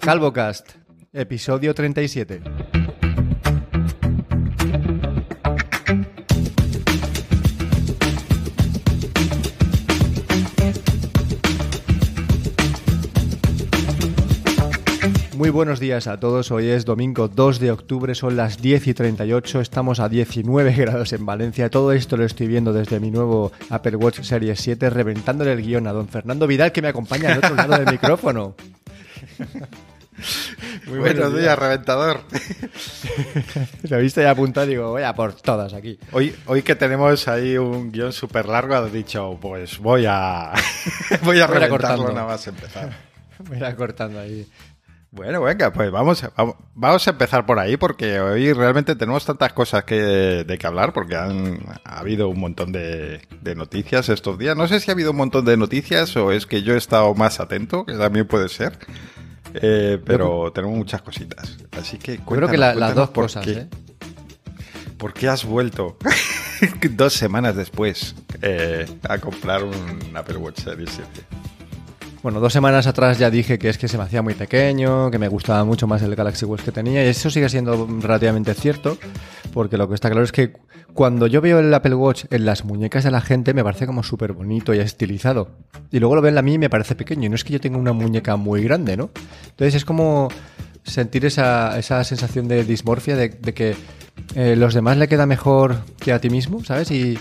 CalvoCast, episodio 37. Muy buenos días a todos, hoy es domingo 2 de octubre, son las 10 y 38, estamos a 19 grados en Valencia, todo esto lo estoy viendo desde mi nuevo Apple Watch Series 7, reventándole el guion a don Fernando Vidal que me acompaña al otro lado del micrófono. Muy buenos, días, reventador. Lo viste ya apuntado, digo, voy a por todas aquí. Hoy, hoy que tenemos ahí un guion súper largo, has dicho, pues voy a voy a reventarlo nada más empezar. Voy a ir cortando ahí. Bueno, venga, pues vamos, vamos, a empezar por ahí porque hoy realmente tenemos tantas cosas que, de que hablar porque han ha habido un montón de, noticias estos días. No sé si ha habido un montón de noticias o es que yo he estado más atento, que también puede ser. Eh, pero tenemos muchas cositas. Así que Creo que las dos cosas, ¿eh? ¿Por qué has vuelto dos semanas después eh, a comprar un Apple Watch Series 7? Bueno, dos semanas atrás ya dije que es que se me hacía muy pequeño, que me gustaba mucho más el Galaxy Watch que tenía, y eso sigue siendo relativamente cierto, porque lo que está claro es que cuando yo veo el Apple Watch en las muñecas de la gente me parece como súper bonito y estilizado. Y luego lo ven a mí y me parece pequeño, y no es que yo tenga una muñeca muy grande, ¿no? Entonces es como sentir esa, sensación de dismorfia, de, que eh, los demás le queda mejor que a ti mismo, ¿sabes? Y,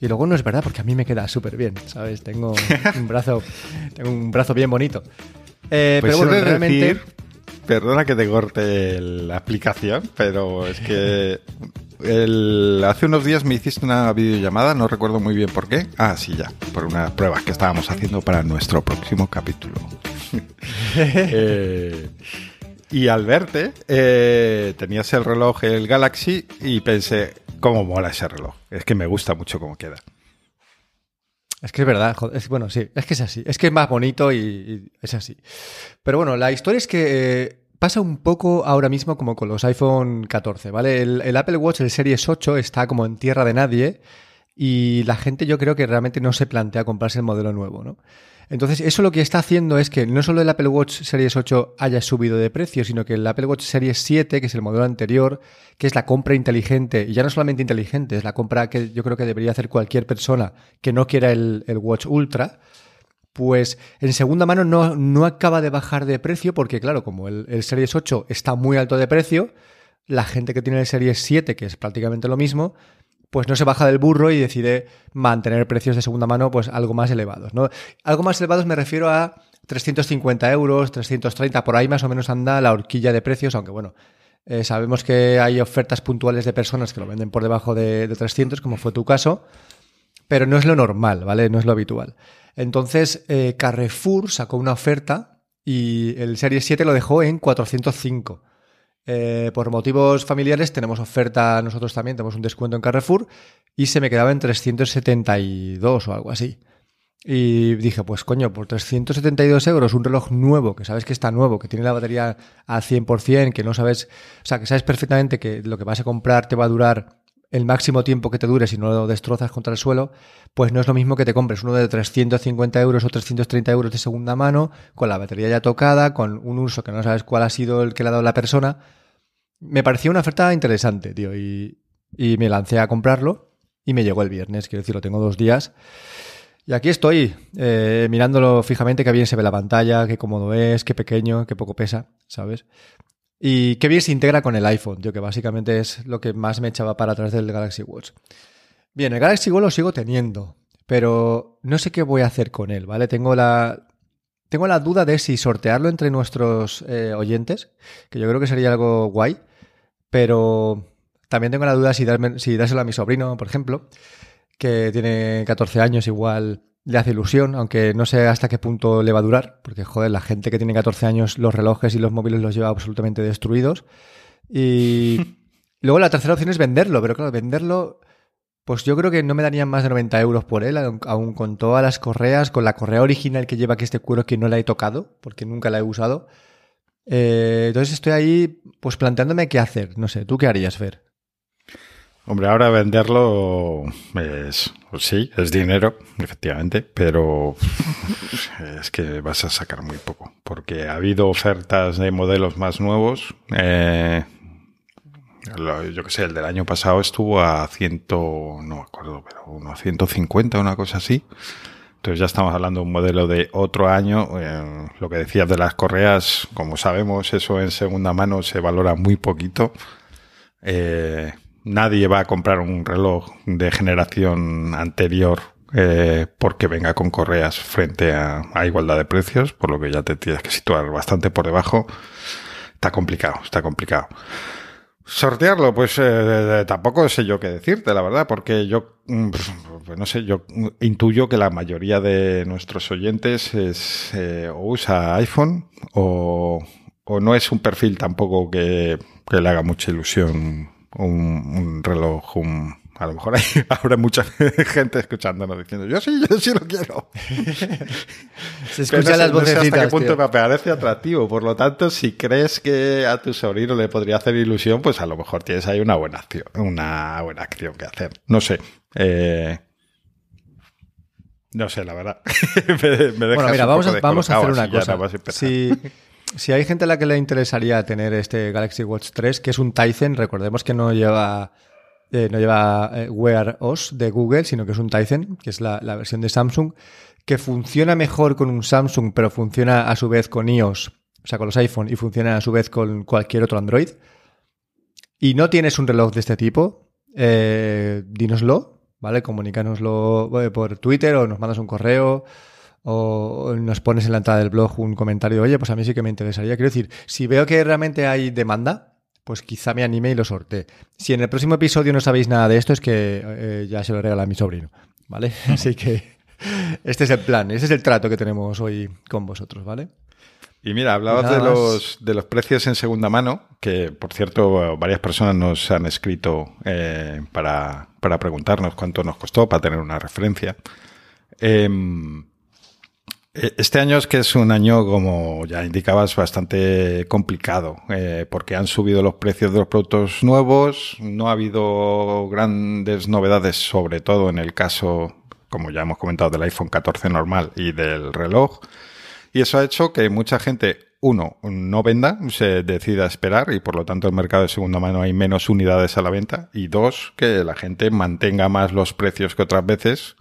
y luego no es verdad, porque a mí me queda súper bien, ¿sabes? Tengo un brazo, tengo un brazo bien bonito. Eh, pues pero bueno, realmente... perdona que te corte la aplicación, pero es que hace unos días me hiciste una videollamada, no recuerdo muy bien por qué. Ah, sí, ya, por unas pruebas que estábamos haciendo para nuestro próximo capítulo. Eh, y al verte, eh, tenías el reloj, el Galaxy, y pensé, cómo mola ese reloj. Es que me gusta mucho cómo queda. Es que es verdad, es, bueno, sí, es que es así. Es que es más bonito y, es así. Pero bueno, la historia es que eh, pasa un poco ahora mismo como con los iPhone 14, ¿vale? El, el, Apple Watch, el Series 8, está como en tierra de nadie y la gente yo creo que realmente no se plantea comprarse el modelo nuevo, ¿no? Entonces, eso lo que está haciendo es que no solo el Apple Watch Series 8 haya subido de precio, sino que el Apple Watch Series 7, que es el modelo anterior, que es la compra inteligente, y ya no solamente inteligente, es la compra que yo creo que debería hacer cualquier persona que no quiera el, Watch Ultra, pues en segunda mano no, no, acaba de bajar de precio, porque claro, como el, el Series 8 está muy alto de precio, la gente que tiene el Series 7, que es prácticamente lo mismo, pues no se baja del burro y decide mantener precios de segunda mano pues algo más elevados. ¿no? Algo más elevados me refiero a 350 euros, 330, por ahí más o menos anda la horquilla de precios, aunque bueno, eh, sabemos que hay ofertas puntuales de personas que lo venden por debajo de, 300, como fue tu caso, pero no es lo normal, ¿vale? No es lo habitual. Entonces, eh, Carrefour sacó una oferta y el Series 7 lo dejó en 405. Eh, por motivos familiares tenemos oferta nosotros también, tenemos un descuento en Carrefour y se me quedaba en 372 o algo así. Y dije, pues coño, por 372 euros un reloj nuevo, que sabes que está nuevo, que tiene la batería al 100%, que no sabes, o sea, que sabes perfectamente que lo que vas a comprar te va a durar el máximo tiempo que te dure si no lo destrozas contra el suelo, pues no es lo mismo que te compres uno de 350 euros o 330 euros de segunda mano, con la batería ya tocada, con un uso que no sabes cuál ha sido el que le ha dado la persona. Me pareció una oferta interesante, tío, y, me lancé a comprarlo y me llegó el viernes, quiero decir, lo tengo dos días. Y aquí estoy, eh, mirándolo fijamente, que bien se ve la pantalla, qué cómodo es, qué pequeño, qué poco pesa, ¿sabes? Y qué bien se integra con el iPhone, tío, que básicamente es lo que más me echaba para atrás del Galaxy Watch. Bien, el Galaxy Watch lo sigo teniendo, pero no sé qué voy a hacer con él, ¿vale? Tengo la, tengo la duda de si sortearlo entre nuestros eh, oyentes, que yo creo que sería algo guay, pero también tengo la duda si, darme, si dárselo a mi sobrino, por ejemplo, que tiene 14 años igual le hace ilusión, aunque no sé hasta qué punto le va a durar, porque joder, la gente que tiene 14 años los relojes y los móviles los lleva absolutamente destruidos. Y luego la tercera opción es venderlo, pero claro, venderlo, pues yo creo que no me darían más de 90 euros por él, aún con todas las correas, con la correa original que lleva que este cuero que no la he tocado, porque nunca la he usado. Eh, entonces estoy ahí, pues planteándome qué hacer. No sé, ¿tú qué harías, Fer? Hombre, ahora venderlo es, pues sí, es dinero, efectivamente, pero es que vas a sacar muy poco, porque ha habido ofertas de modelos más nuevos. Eh, yo que sé, el del año pasado estuvo a ciento, no me acuerdo, pero uno a 150, una cosa así. Entonces ya estamos hablando de un modelo de otro año. Eh, lo que decías de las correas, como sabemos, eso en segunda mano se valora muy poquito. Eh, nadie va a comprar un reloj de generación anterior eh, porque venga con correas frente a, igualdad de precios, por lo que ya te tienes que situar bastante por debajo. Está complicado, está complicado. Sortearlo, pues eh, tampoco sé yo qué decirte, la verdad, porque yo, mm, pues no sé, yo intuyo que la mayoría de nuestros oyentes es, eh, o usa iPhone o, o, no es un perfil tampoco que le haga mucha ilusión un, un reloj, un, a lo mejor hay, habrá mucha gente escuchándonos diciendo, yo sí, yo sí lo quiero. Se escuchan las vocecitas. No sé hasta qué punto tío. me parece atractivo. Por lo tanto, si crees que a tu sobrino le podría hacer ilusión, pues a lo mejor tienes ahí una buena acción, una buena acción que hacer. No sé. Eh, no sé, la verdad. me, me bueno, mira, vamos, a, vamos a hacer una cosa. Si, si hay gente a la que le interesaría tener este Galaxy Watch 3, que es un Tizen, recordemos que no lleva eh, no lleva eh, Wear OS de Google, sino que es un Tizen, que es la, versión de Samsung, que funciona mejor con un Samsung, pero funciona a su vez con iOS, o sea, con los iPhone, y funciona a su vez con cualquier otro Android. Y no tienes un reloj de este tipo, eh, dínoslo, ¿vale? Comunícanoslo por Twitter o nos mandas un correo o nos pones en la entrada del blog un comentario, oye, pues a mí sí que me interesaría. Quiero decir, si veo que realmente hay demanda, pues quizá me anime y lo sortee. Si en el próximo episodio no sabéis nada de esto, es que eh, ya se lo regala a mi sobrino, ¿vale? Así que este es el plan, ese es el trato que tenemos hoy con vosotros, ¿vale? Y mira, hablabas de los, de los precios en segunda mano, que por cierto varias personas nos han escrito eh, para, para, preguntarnos cuánto nos costó, para tener una referencia. Eh, este año es que es un año, como ya indicabas, bastante complicado, eh, porque han subido los precios de los productos nuevos, no ha habido grandes novedades, sobre todo en el caso, como ya hemos comentado, del iPhone 14 normal y del reloj, y eso ha hecho que mucha gente, uno, no venda, se decida esperar y por lo tanto el mercado de segunda mano hay menos unidades a la venta, y dos, que la gente mantenga más los precios que otras veces,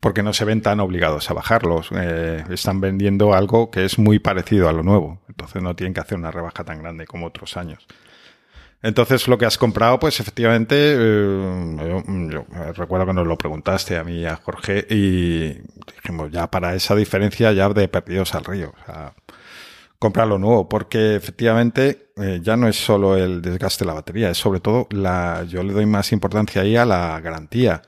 porque no se ven tan obligados a bajarlos. Eh, están vendiendo algo que es muy parecido a lo nuevo. Entonces no tienen que hacer una rebaja tan grande como otros años. Entonces lo que has comprado, pues efectivamente, eh, yo, recuerdo que nos lo preguntaste a mí y a Jorge y dijimos, ya para esa diferencia ya de perdidos al río. O comprar lo nuevo, porque efectivamente eh, ya no es solo el desgaste de la batería, es sobre todo la, yo le doy más importancia ahí a la garantía.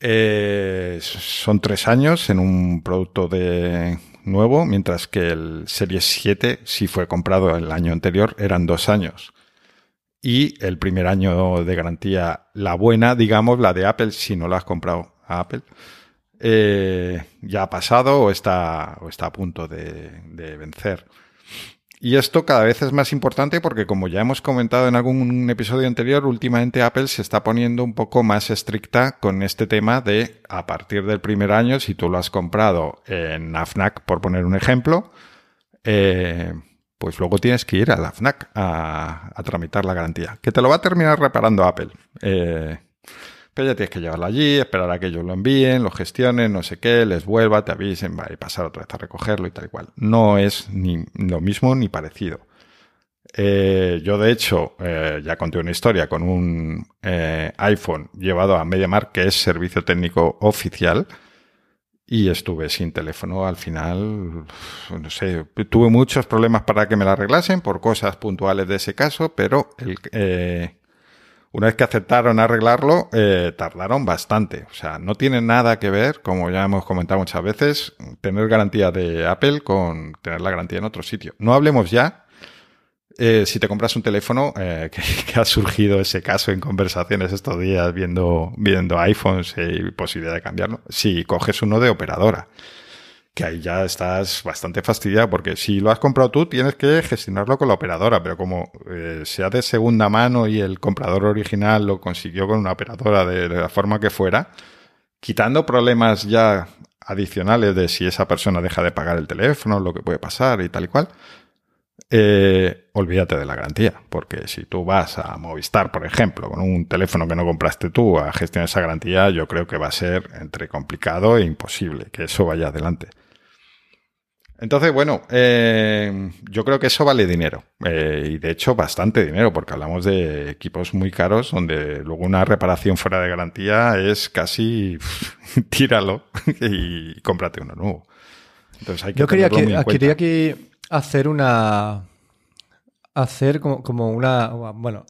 Eh, son tres años en un producto de nuevo, mientras que el Series 7, si fue comprado el año anterior, eran dos años. Y el primer año de garantía, la buena, digamos, la de Apple, si no la has comprado a Apple, eh, ya ha pasado o está, o está a punto de, de vencer. Y esto cada vez es más importante porque, como ya hemos comentado en algún episodio anterior, últimamente Apple se está poniendo un poco más estricta con este tema de a partir del primer año, si tú lo has comprado en AFNAC, por poner un ejemplo, eh, pues luego tienes que ir a la a, a, tramitar la garantía, que te lo va a terminar reparando Apple. Eh, pero ya tienes que llevarlo allí, esperar a que ellos lo envíen, lo gestionen, no sé qué, les vuelva, te avisen, va y pasar otra vez a recogerlo y tal cual. No es ni lo mismo ni parecido. Eh, yo, de hecho, eh, ya conté una historia con un eh, iPhone llevado a MediaMarkt, que es servicio técnico oficial, y estuve sin teléfono al final, no sé, tuve muchos problemas para que me la arreglasen por cosas puntuales de ese caso, pero el, una vez que aceptaron arreglarlo, eh, tardaron bastante. O sea, no tiene nada que ver, como ya hemos comentado muchas veces, tener garantía de Apple con tener la garantía en otro sitio. No hablemos ya, eh, si te compras un teléfono, eh, que, que, ha surgido ese caso en conversaciones estos días viendo, viendo iPhones y posibilidad de cambiarlo, si coges uno de operadora que ahí ya estás bastante fastidiado, porque si lo has comprado tú, tienes que gestionarlo con la operadora, pero como eh, sea de segunda mano y el comprador original lo consiguió con una operadora de, la forma que fuera, quitando problemas ya adicionales de si esa persona deja de pagar el teléfono, lo que puede pasar y tal y cual, eh, olvídate de la garantía, porque si tú vas a Movistar, por ejemplo, con un teléfono que no compraste tú a gestionar esa garantía, yo creo que va a ser entre complicado e imposible que eso vaya adelante. Entonces, bueno, eh, yo creo que eso vale dinero. Eh, y de hecho, bastante dinero, porque hablamos de equipos muy caros donde luego una reparación fuera de garantía es casi tíralo y cómprate uno nuevo. Entonces hay que yo quería, que, quería aquí hacer una. Hacer como, como una. Bueno,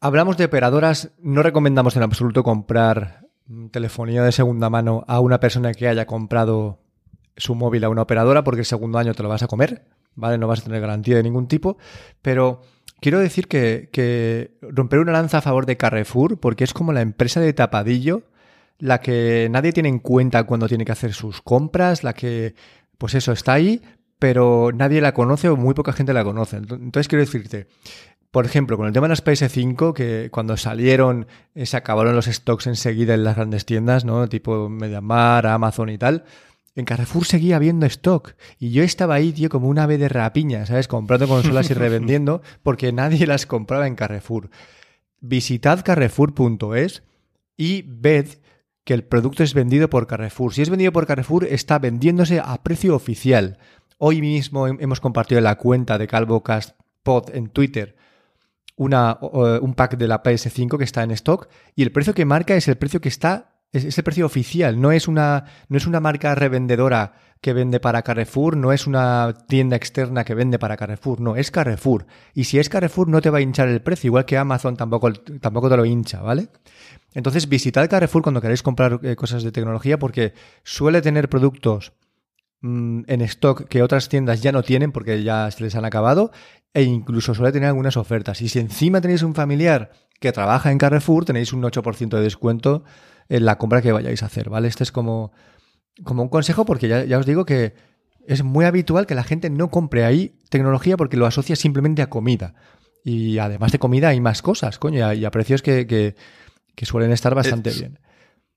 hablamos de operadoras. No recomendamos en absoluto comprar telefonía de segunda mano a una persona que haya comprado su móvil a una operadora porque el segundo año te lo vas a comer, ¿vale? No vas a tener garantía de ningún tipo, pero quiero decir que, romper una lanza a favor de Carrefour porque es como la empresa de tapadillo, la que nadie tiene en cuenta cuando tiene que hacer sus compras, la que, pues eso, está ahí, pero nadie la conoce o muy poca gente la conoce. Entonces quiero decirte, por ejemplo, con el tema de las PS5, que cuando salieron eh, se acabaron los stocks enseguida en las grandes tiendas, ¿no? Tipo MediaMar, Amazon y tal en Carrefour seguía habiendo stock. Y yo estaba ahí, tío, como una ave de rapiña, ¿sabes? Comprando consolas y revendiendo porque nadie las compraba en Carrefour. Visitad carrefour.es y ved que el producto es vendido por Carrefour. Si es vendido por Carrefour, está vendiéndose a precio oficial. Hoy mismo hemos compartido en la cuenta de CalvoCast Pod en Twitter una, un pack de la PS5 que está en stock y el precio que marca es el precio que está es, el precio oficial, no es, una, no es una marca revendedora que vende para Carrefour, no es una tienda externa que vende para Carrefour, no, es Carrefour. Y si es Carrefour no te va a hinchar el precio, igual que Amazon tampoco, tampoco te lo hincha, ¿vale? Entonces visitad Carrefour cuando queráis comprar eh, cosas de tecnología porque suele tener productos mm, en stock que otras tiendas ya no tienen porque ya se les han acabado e incluso suele tener algunas ofertas. Y si encima tenéis un familiar que trabaja en Carrefour, tenéis un 8% de descuento en la compra que vayáis a hacer, ¿vale? Este es como, como un consejo porque ya, os digo que es muy habitual que la gente no compre ahí tecnología porque lo asocia simplemente a comida. Y además de comida hay más cosas, coño, y a, precios que, suelen estar bastante bien.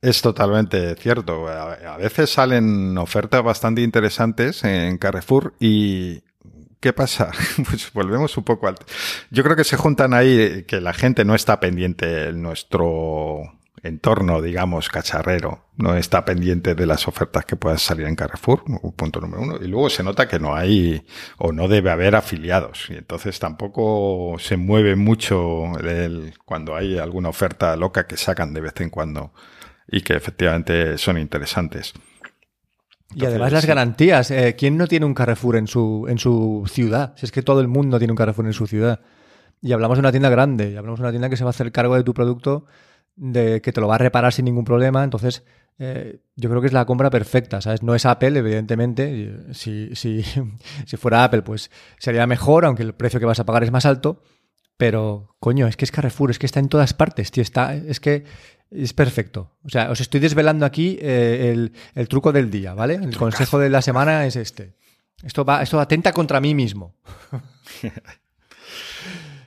Es totalmente cierto. A veces salen ofertas bastante interesantes en Carrefour y, ¿Qué pasa? Pues volvemos un poco al... Yo creo que se juntan ahí que la gente no está pendiente de nuestro entorno, digamos, cacharrero, no está pendiente de las ofertas que puedan salir en Carrefour, punto número uno. Y luego se nota que no hay o no debe haber afiliados. Y entonces tampoco se mueve mucho el, cuando hay alguna oferta loca que sacan de vez en cuando y que efectivamente son interesantes. Y además las garantías. Eh, ¿Quién no tiene un Carrefour en su, en su ciudad? Si es que todo el mundo tiene un Carrefour en su ciudad. Y hablamos de una tienda grande, y hablamos de una tienda que se va a hacer cargo de tu producto de que te lo va a reparar sin ningún problema. Entonces, eh, yo creo que es la compra perfecta, ¿sabes? No es Apple, evidentemente. Si, si, si fuera Apple, pues sería mejor, aunque el precio que vas a pagar es más alto. Pero, coño, es que es Carrefour, es que está en todas partes, tío. Está, es que es perfecto. O sea, os estoy desvelando aquí eh, el, el, truco del día, ¿vale? El consejo de la semana es este. Esto va, esto atenta contra mí mismo.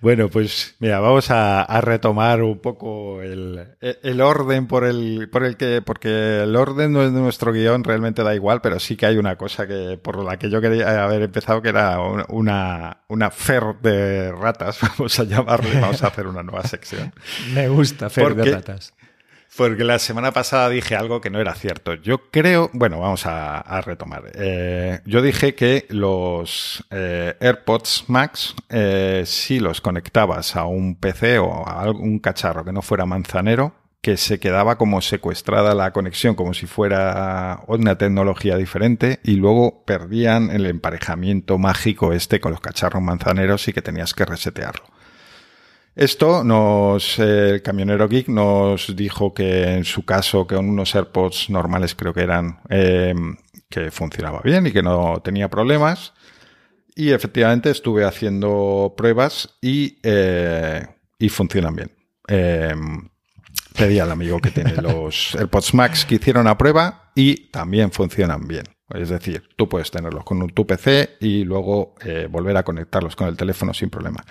Bueno, pues mira, vamos a, retomar un poco el, orden por el, por el que, porque el orden de nuestro guion realmente da igual, pero sí que hay una cosa que por la que yo quería haber empezado, que era una, una fer de ratas, vamos a llamarle, vamos a hacer una nueva sección. Me gusta fer de ratas. Porque la semana pasada dije algo que no era cierto. Yo creo, bueno, vamos a, retomar. Eh, yo dije que los eh, AirPods Max, eh, si los conectabas a un PC o a algún cacharro que no fuera manzanero, que se quedaba como secuestrada la conexión, como si fuera una tecnología diferente, y luego perdían el emparejamiento mágico este con los cacharros manzaneros y que tenías que resetearlo. Esto nos, el camionero geek nos dijo que en su caso, que con unos AirPods normales creo que eran, em, que funcionaba bien y que no tenía problemas. Y efectivamente estuve haciendo pruebas y, eh, y funcionan bien. Em, pedí al amigo que tiene los AirPods Max que hicieron la prueba y también funcionan bien. Es decir, tú puedes tenerlos con tu PC y luego eh, volver a conectarlos con el teléfono sin problema.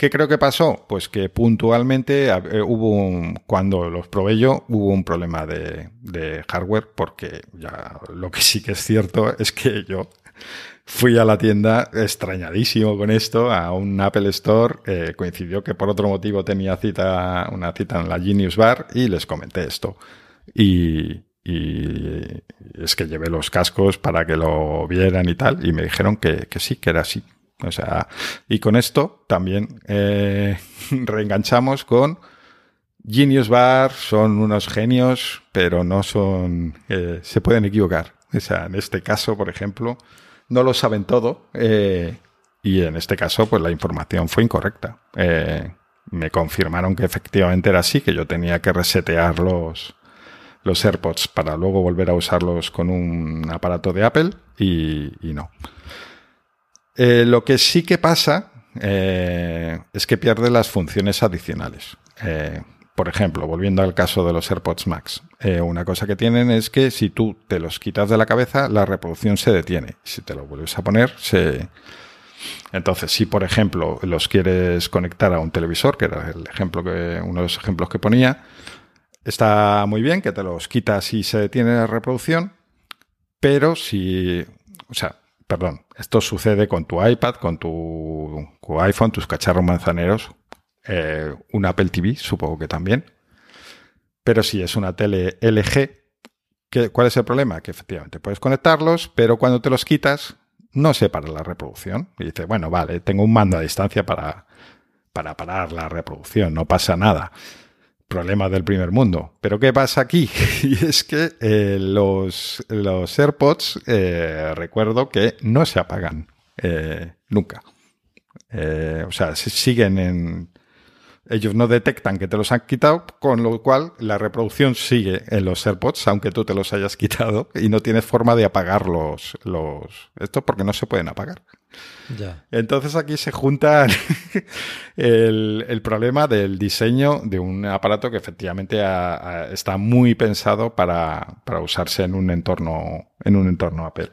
¿Qué creo que pasó? Pues que puntualmente eh, hubo un, cuando los probé yo, hubo un problema de, hardware, porque ya lo que sí que es cierto es que yo fui a la tienda extrañadísimo con esto, a un Apple Store, eh, coincidió que por otro motivo tenía cita, una cita en la Genius Bar y les comenté esto. Y, es que llevé los cascos para que lo vieran y tal, y me dijeron que sí, que era así. O sea, y con esto también eh, reenganchamos con Genius Bar, son unos genios, pero no son, eh, se pueden equivocar. O sea, en este caso, por ejemplo, no lo saben todo eh, y en este caso, pues la información fue incorrecta. me confirmaron que efectivamente era así, que yo tenía que resetear los, los AirPods para luego volver a usarlos con un aparato de Apple y no. Eh, lo que sí que pasa eh, es que pierde las funciones adicionales. Eh, por ejemplo, volviendo al caso de los AirPods Max, una cosa que tienen es que si tú te los quitas de la cabeza, la reproducción se detiene. Si te lo vuelves a poner, se... Entonces, si por ejemplo los quieres conectar a un televisor, que era el ejemplo que, uno de los ejemplos que ponía, está muy bien que te los quitas y se detiene la reproducción, pero si, o sea, perdón, esto sucede con tu iPad, con tu, iPhone, tus cacharros manzaneros, eh, un Apple TV, supongo que también. Pero si es una tele LG, ¿cuál es el problema? Que efectivamente puedes conectarlos, pero cuando te los quitas, no se para la reproducción. Y dices, bueno, vale, tengo un mando a distancia para, para parar la reproducción, no pasa nada problemas del primer mundo. Pero ¿qué pasa aquí? y es que eh, los, los, AirPods, eh, recuerdo que no se apagan eh, nunca. o sea, siguen en, ellos no detectan que te los han quitado, con lo cual la reproducción sigue en los AirPods, aunque tú te los hayas quitado, y no tienes forma de apagar los, los esto porque no se pueden apagar. Entonces aquí se junta el, problema del diseño de un aparato que efectivamente está muy pensado para, para usarse en un entorno, en un entorno Apple.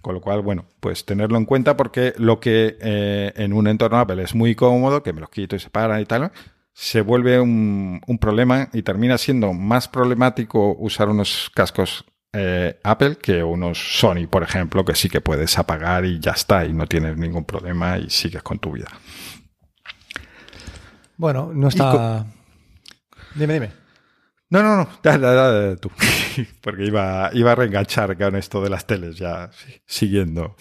Con lo cual, bueno, pues tenerlo en cuenta porque lo que eh, en un entorno Apple es muy cómodo, que me los quito y se paran y tal, se vuelve un, problema y termina siendo más problemático usar unos cascos eh, Apple que unos Sony, por ejemplo, que sí que puedes apagar y ya está, y no tienes ningún problema y sigues con tu vida. Bueno, no está. Dime, dime. No, no, no, dale, tú. Porque iba, iba a reenganchar con esto de las teles, ya siguiendo.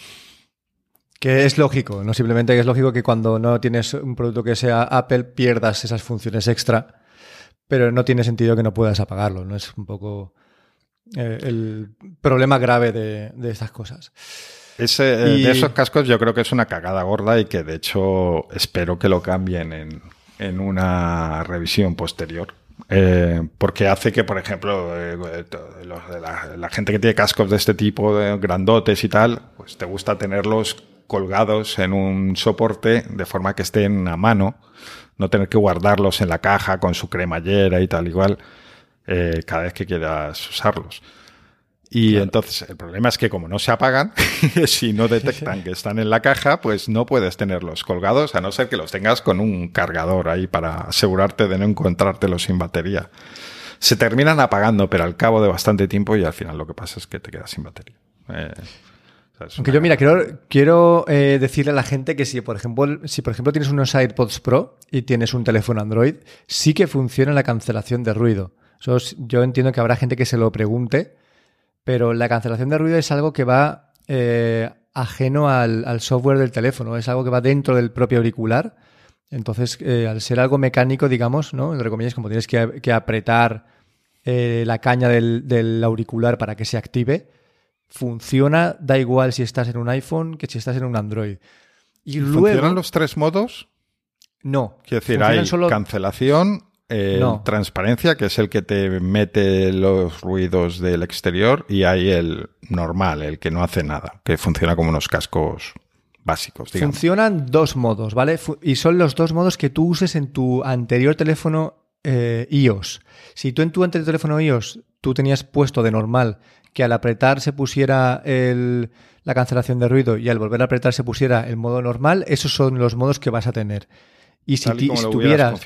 Que es lógico, no simplemente que es lógico que cuando no tienes un producto que sea Apple pierdas esas funciones extra, pero no tiene sentido que no puedas apagarlo, ¿no? Es un poco eh, el problema grave de, estas cosas. Ese, eh, De esos cascos yo creo que es una cagada gorda y que de hecho espero que lo cambien en, en una revisión posterior eh, porque hace que, por ejemplo, eh, la, gente que tiene cascos de este tipo, de grandotes y tal, pues te gusta tenerlos colgados en un soporte de forma que estén a mano, no tener que guardarlos en la caja con su cremallera y tal igual eh, cada vez que quieras usarlos. Y entonces el problema es que como no se apagan, si no detectan que están en la caja, pues no puedes tenerlos colgados, a no ser que los tengas con un cargador ahí para asegurarte de no encontrártelos sin batería. Se terminan apagando, pero al cabo de bastante tiempo y al final lo que pasa es que te quedas sin batería. Eh, Aunque yo, mira, quiero, quiero eh, decirle a la gente que si por, ejemplo, si, por ejemplo, tienes unos AirPods Pro y tienes un teléfono Android, sí que funciona la cancelación de ruido. Yo entiendo que habrá gente que se lo pregunte pero la cancelación de ruido es algo que va eh, ajeno al, software del teléfono, es algo que va dentro del propio auricular. Entonces, eh, al ser algo mecánico, digamos, ¿no? Entre comillas, como tienes que, apretar eh, la caña del, auricular para que se active, funciona, da igual si estás en un iPhone que si estás en un Android. Y ¿Funcionan los tres modos? No. Quiero decir, hay cancelación, transparencia, que es el que te mete los ruidos del exterior, y hay el normal, el que no hace nada, que funciona como unos cascos básicos. Funcionan dos modos, ¿vale? Y son los dos modos que tú uses en tu anterior teléfono eh, iOS. Si tú en tu anterior teléfono iOS tú tenías puesto de normal que al apretar se pusiera el, la cancelación de ruido y al volver a apretar se pusiera el modo normal, esos son los modos que vas a tener. Y si, tuvieras,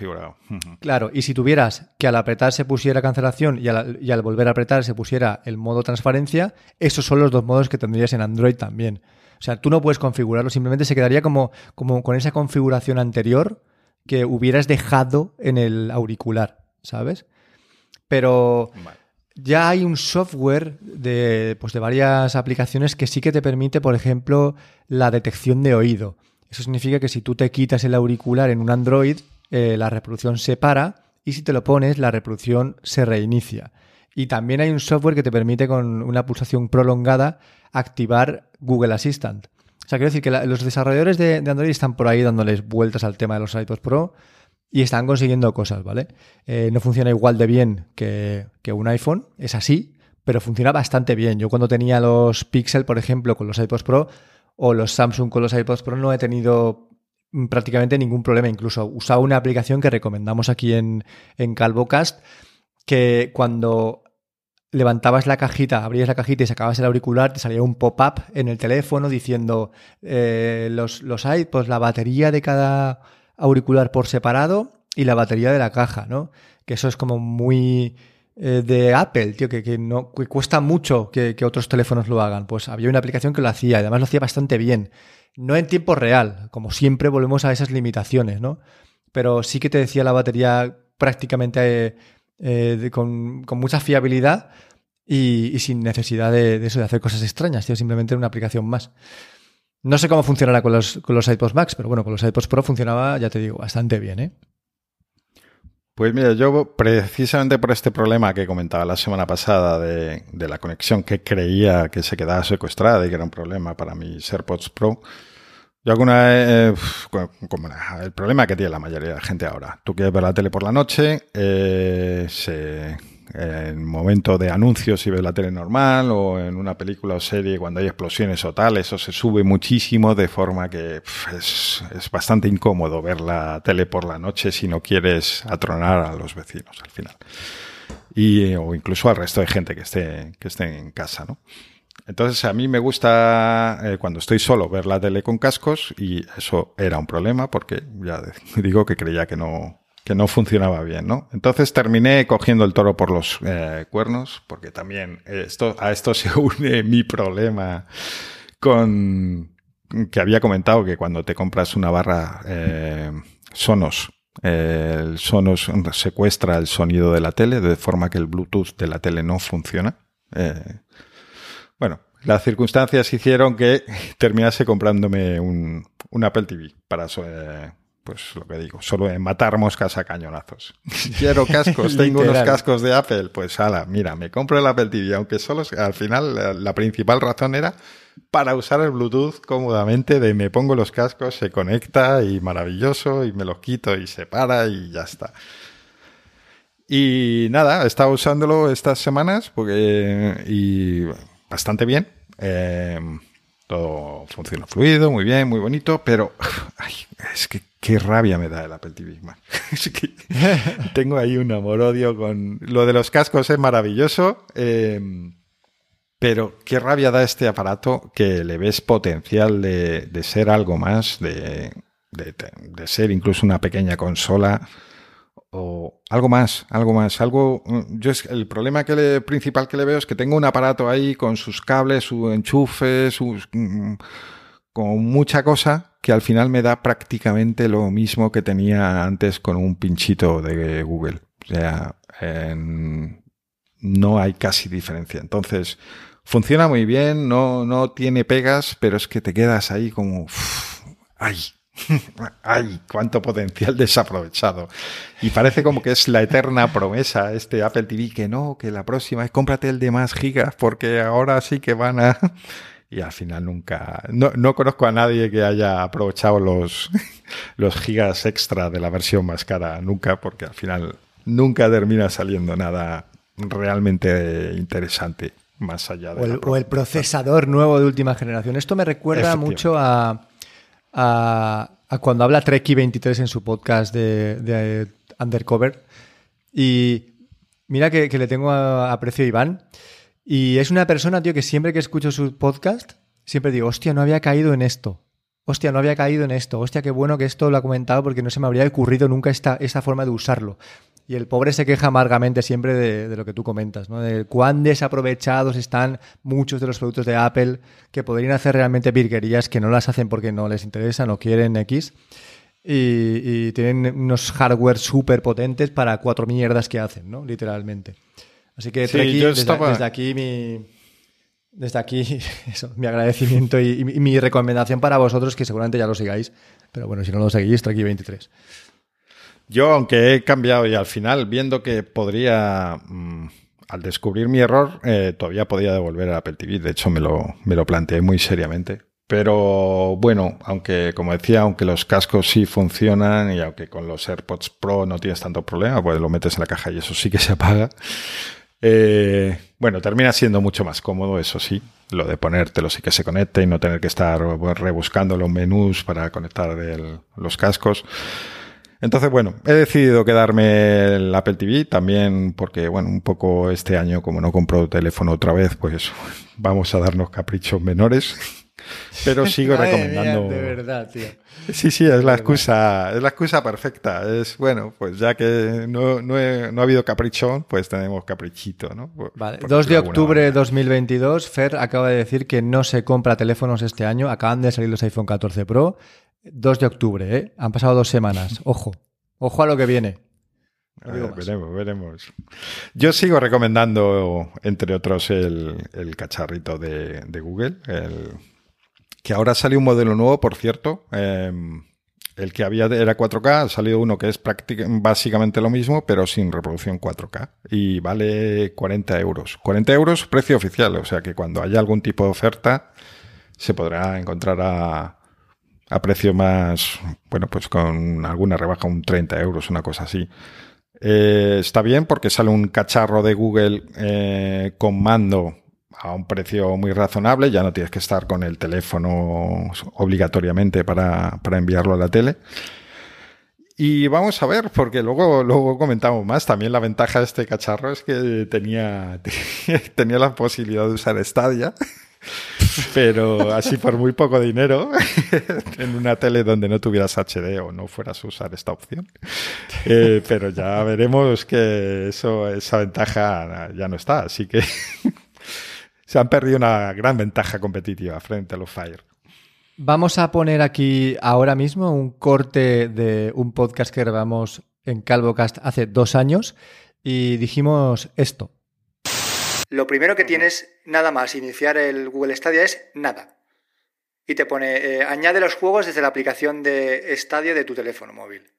claro, y si tuvieras que al apretar se pusiera cancelación y al, volver a apretar se pusiera el modo transparencia, esos son los dos modos que tendrías en Android también. O sea, tú no puedes configurarlo, simplemente se quedaría como, como con esa configuración anterior que hubieras dejado en el auricular, ¿sabes? Pero ya hay un software de, pues de varias aplicaciones que sí que te permite, por ejemplo, la detección de oído. Eso significa que si tú te quitas el auricular en un Android, eh, la reproducción se para y si te lo pones, la reproducción se reinicia. Y también hay un software que te permite con una pulsación prolongada activar Google Assistant. O sea, quiero decir que los desarrolladores de, Android están por ahí dándoles vueltas al tema de los iPods Pro y están consiguiendo cosas, ¿vale? Eh, no funciona igual de bien que, que, un iPhone, es así, pero funciona bastante bien. Yo cuando tenía los Pixel, por ejemplo, con los iPods Pro, o los Samsung con los iPods Pro no he tenido prácticamente ningún problema. Incluso usaba una aplicación que recomendamos aquí en, en CalvoCast que cuando levantabas la cajita, abrías la cajita y sacabas el auricular, te salía un pop-up en el teléfono diciendo eh, los, los iPods, la batería de cada auricular por separado y la batería de la caja, ¿no? Que eso es como muy eh, de Apple, tío, que, no, cuesta mucho que, otros teléfonos lo hagan. Pues había una aplicación que lo hacía además lo hacía bastante bien. No en tiempo real, como siempre volvemos a esas limitaciones, ¿no? Pero sí que te decía la batería prácticamente eh, con, mucha fiabilidad y, sin necesidad de, eso, de hacer cosas extrañas, tío, simplemente una aplicación más. No sé cómo funcionará con los, con los iPods Max, pero bueno, con los iPods Pro funcionaba, ya te digo, bastante bien, ¿eh? Pues mira, yo precisamente por este problema que comentaba la semana pasada de, la conexión que creía que se quedaba secuestrada y que era un problema para mis AirPods Pro, yo alguna vez, como el problema que tiene la mayoría de la gente ahora, tú quieres ver la tele por la noche, eh, se en momento de anuncios si ves la tele normal o en una película o serie cuando hay explosiones o tal, eso se sube muchísimo de forma que es, bastante incómodo ver la tele por la noche si no quieres atronar a los vecinos al final. Y, o incluso al resto de gente que esté, que esté en casa, ¿no? Entonces a mí me gusta eh, cuando estoy solo ver la tele con cascos y eso era un problema porque ya digo que creía que no, que no funcionaba bien, ¿no? Entonces terminé cogiendo el toro por los eh, cuernos, porque también esto, a esto se une mi problema con que había comentado que cuando te compras una barra eh, Sonos, el Sonos secuestra el sonido de la tele de forma que el Bluetooth de la tele no funciona. Eh, bueno, las circunstancias hicieron que terminase comprándome un, un Apple TV para pues lo que digo, solo en matar moscas a cañonazos. Quiero cascos, tengo unos cascos de Apple, pues ala, mira, me compro el Apple TV, aunque solo al final la, principal razón era para usar el Bluetooth cómodamente, de me pongo los cascos, se conecta y maravilloso, y me los quito y se para y ya está. Y nada, he estado usándolo estas semanas porque y bastante bien. Eh, todo funciona fluido, muy bien, muy bonito, pero es que qué rabia me da el Apple TV, tengo ahí un amor-odio con... Lo de los cascos es maravilloso, em, pero qué rabia da este aparato que le ves potencial de, ser algo más, de, ser incluso una pequeña consola o algo más, algo más, algo. Yo es el problema que principal que le veo es que tengo un aparato ahí con sus cables, su enchufe, sus mm, con mucha cosa que al final me da prácticamente lo mismo que tenía antes con un pinchito de Google. O sea, no hay casi diferencia. Entonces, funciona muy bien, no, no tiene pegas, pero es que te quedas ahí como, ¡ay! ¡Ay! ¡Cuánto potencial desaprovechado! Y parece como que es la eterna promesa este Apple TV que no, que la próxima es cómprate el de más gigas porque ahora sí que van a... Y al final nunca... No, no conozco a nadie que haya aprovechado los, los gigas extra de la versión más cara nunca porque al final nunca termina saliendo nada realmente interesante más allá de... O el, o el procesador nuevo de última generación. Esto me recuerda mucho a a, cuando habla Treki23 en su podcast de, Undercover. Y Mira que, le tengo aprecio a Iván. Y es una persona, tío, que siempre que escucho su podcast, siempre digo, hostia, no había caído en esto. Hostia, no había caído en esto. Hostia, qué bueno que esto lo ha comentado porque no se me habría ocurrido nunca esta, esta forma de usarlo. Y el pobre se queja amargamente siempre de, lo que tú comentas, ¿no? De cuán desaprovechados están muchos de los productos de Apple que podrían hacer realmente virguerías que no las hacen porque no les interesa, no quieren X. Y, tienen unos hardware súper potentes para cuatro mierdas que hacen, ¿no? Literalmente. Así que desde, aquí mi, desde aquí mi agradecimiento y, mi recomendación para vosotros, que seguramente ya lo sigáis, pero bueno, si no lo seguís, Treki 23. Yo, aunque he cambiado y al final, viendo que podría, mm, al descubrir mi error, eh, todavía podía devolver el Apple TV. De hecho, me lo, me lo planteé muy seriamente. Pero bueno, aunque como decía, aunque los cascos sí funcionan y aunque con los AirPods Pro no tienes tanto problema, pues lo metes en la caja y eso sí que se apaga. Eh, bueno, termina siendo mucho más cómodo, eso sí, lo de ponértelo sí que se conecte y no tener que estar rebuscando los menús para conectar los cascos. Entonces, bueno, he decidido quedarme el Apple TV también porque, bueno, un poco este año, como no compro teléfono otra vez, pues vamos a darnos caprichos menores. Pero sigo recomendando. de verdad, tío. Sí, sí, es la excusa, es la excusa perfecta. Es bueno, pues ya que no, no, ha habido caprichón, pues tenemos caprichito, ¿no? vale. 2 de octubre de 2022, Fer acaba de decir que no se compra teléfonos este año. Acaban de salir los iPhone 14 Pro 2 de octubre, ¿eh? Han pasado dos semanas. Ojo. Ojo a lo que viene. veremos, veremos. Yo sigo recomendando, entre otros, el, cacharrito de, Google. que ahora salió un modelo nuevo, por cierto. Em, el que había era 4K, ha salido uno que es básicamente lo mismo, pero sin reproducción 4K. Y vale 40 euros. 40 euros precio oficial, o sea que cuando haya algún tipo de oferta se podrá encontrar a, a precio más, bueno, pues con alguna rebaja, un 30 euros, una cosa así. Eh, está bien porque sale un cacharro de Google eh, con mando a un precio muy razonable, ya no tienes que estar con el teléfono obligatoriamente para, enviarlo a la tele. Y vamos a ver, porque luego, luego comentamos más. También la ventaja de este cacharro es que tenía, tenía la posibilidad de usar Stadia. Pero así por muy poco dinero, en una tele donde no tuvieras HD o no fueras a usar esta opción. Eh, pero ya veremos que eso, esa ventaja ya no está. Así que se han perdido una gran ventaja competitiva frente a los Fire. Vamos a poner aquí ahora mismo un corte de un podcast que grabamos en CalvoCast hace dos años y dijimos esto. Lo primero que tienes, nada más iniciar el Google Stadia, es nada. Y te pone, eh, añade los juegos desde la aplicación de Stadia de tu teléfono móvil.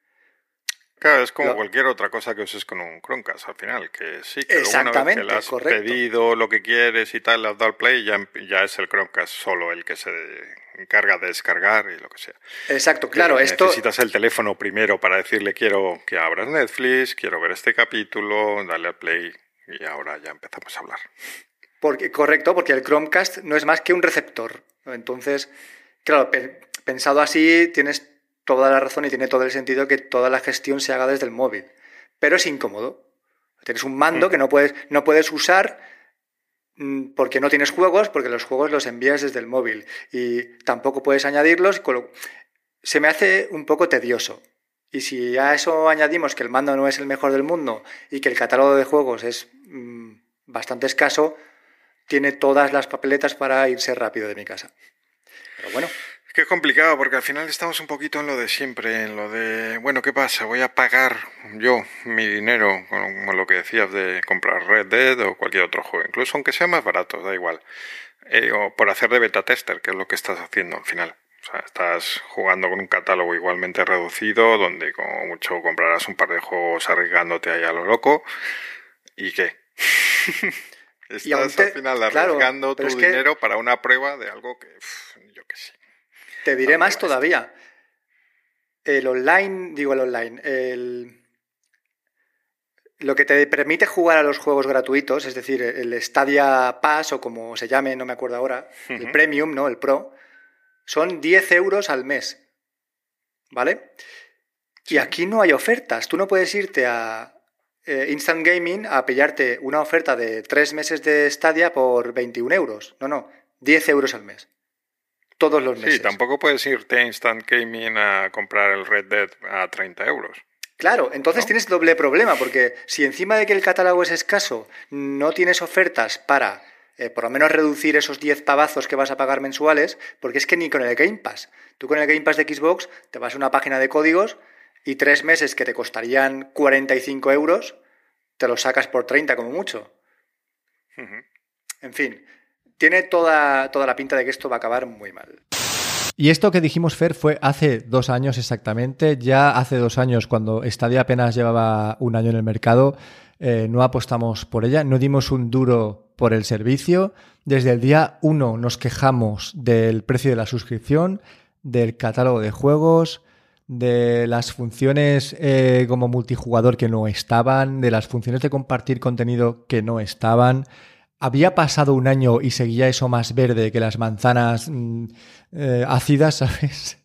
Claro, es como cualquier otra cosa que uses con un Chromecast al final, que sí, que Exactamente, una vez que le has pedido lo que quieres y tal, le has dado al play, ya, ya es el Chromecast solo el que se encarga de descargar y lo que sea. Exacto, claro, esto... Necesitas el teléfono primero para decirle quiero que abras Netflix, quiero ver este capítulo, darle al play y ahora ya empezamos a hablar. Porque, correcto, porque el Chromecast no es más que un receptor. Entonces, claro, pensado así, tienes toda la razón y tiene todo el sentido que toda la gestión se haga desde el móvil. Pero es incómodo. Tienes un mando mm. que no puedes, no puedes usar mm, porque no tienes juegos, porque los juegos los envías desde el móvil y tampoco puedes añadirlos. Se me hace un poco tedioso. Y si a eso añadimos que el mando no es el mejor del mundo y que el catálogo de juegos es mm, bastante escaso, tiene todas las papeletas para irse rápido de mi casa. Pero bueno. Es que es complicado porque al final estamos un poquito en lo de siempre, en lo de, bueno, ¿qué pasa? Voy a pagar yo mi dinero, como lo que decías de comprar Red Dead o cualquier otro juego, incluso aunque sea más barato, da igual. Eh, o por hacer de beta tester, que es lo que estás haciendo al final. O sea, estás jugando con un catálogo igualmente reducido, donde como mucho comprarás un par de juegos arriesgándote ahí a lo loco. ¿Y qué? estás al final arriesgando tu dinero para una prueba de algo que yo qué sé. Te diré más todavía. El online, digo el online, el... Lo que te permite jugar a los juegos gratuitos, es decir, el Stadia Pass o como se llame, no me acuerdo ahora, el Premium, ¿no? El Pro, son 10 euros al mes. ¿Vale? Y aquí no hay ofertas. Tú no puedes irte a eh, Instant Gaming a pillarte una oferta de tres meses de Stadia por 21 euros. No, no, 10 euros al mes. Todos los meses. Sí, tampoco puedes irte a Instant Gaming a comprar el Red Dead a 30 euros. Claro, entonces tienes doble problema, porque si encima de que el catálogo es escaso, no tienes ofertas para eh, por lo menos reducir esos 10 pavazos que vas a pagar mensuales, porque es que ni con el Game Pass. Tú con el Game Pass de Xbox te vas a una página de códigos y tres meses que te costarían 45 euros, te los sacas por 30 como mucho. En fin, tiene toda, toda la pinta de que esto va a acabar muy mal. Y esto que dijimos, Fer, fue hace dos años exactamente. Ya hace dos años, cuando Stadia apenas llevaba un año en el mercado, eh, no apostamos por ella, no dimos un duro por el servicio. Desde el día uno nos quejamos del precio de la suscripción, del catálogo de juegos, de las funciones eh, como multijugador que no estaban, de las funciones de compartir contenido que no estaban. Había pasado un año y seguía eso más verde que las manzanas mm, eh, ácidas, ¿sabes?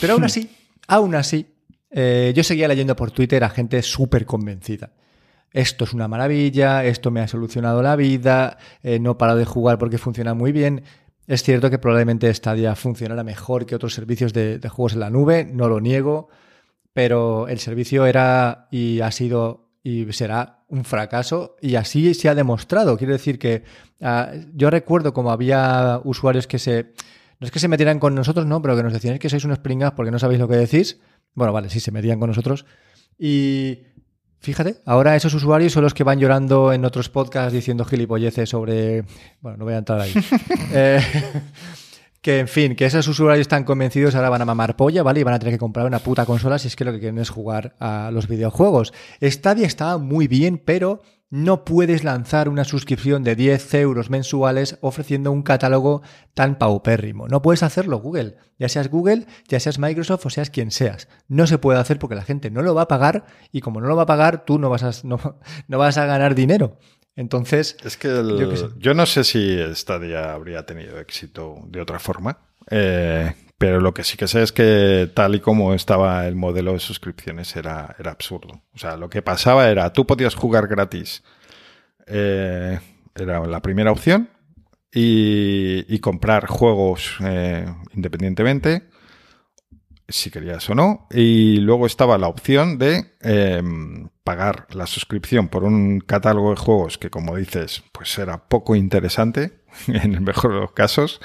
Pero aún así, aún así, yo seguía leyendo por Twitter a gente súper convencida esto es una maravilla, esto me ha solucionado la vida, eh, no paro de jugar porque funciona muy bien. Es cierto que probablemente Stadia funcionara mejor que otros servicios de, juegos en la nube, no lo niego, pero el servicio era y ha sido y será un fracaso y así se ha demostrado. Quiero decir que ah, yo recuerdo como había usuarios que se... No es que se metieran con nosotros, no, pero que nos decían que sois unos pringas porque no sabéis lo que decís. Bueno, vale, sí, se metían con nosotros. Y Fíjate, ahora esos usuarios son los que van llorando en otros podcasts diciendo gilipolleces sobre... Bueno, no voy a entrar ahí. Eh, que, en fin, que esos usuarios están convencidos ahora van a mamar polla, ¿vale? Y van a tener que comprar una puta consola si es que lo que quieren es jugar a los videojuegos. Stadia está muy bien, pero no puedes lanzar una suscripción de 10 euros mensuales ofreciendo un catálogo tan paupérrimo. No puedes hacerlo Google, ya seas Google, ya seas Microsoft o seas quien seas. No se puede hacer porque la gente no lo va a pagar y como no lo va a pagar, tú no vas a, no, vas a ganar dinero. Entonces, es que yo, no sé si Stadia habría tenido éxito de otra forma. Eh, pero lo que sí que sé es que tal y como estaba el modelo de suscripciones era, era absurdo. O sea, lo que pasaba era, tú podías jugar gratis, eh, era la primera opción, y, comprar juegos eh, independientemente, si querías o no. Y luego estaba la opción de em, pagar la suscripción por un catálogo de juegos que, como dices, pues era poco interesante, en el mejor de los casos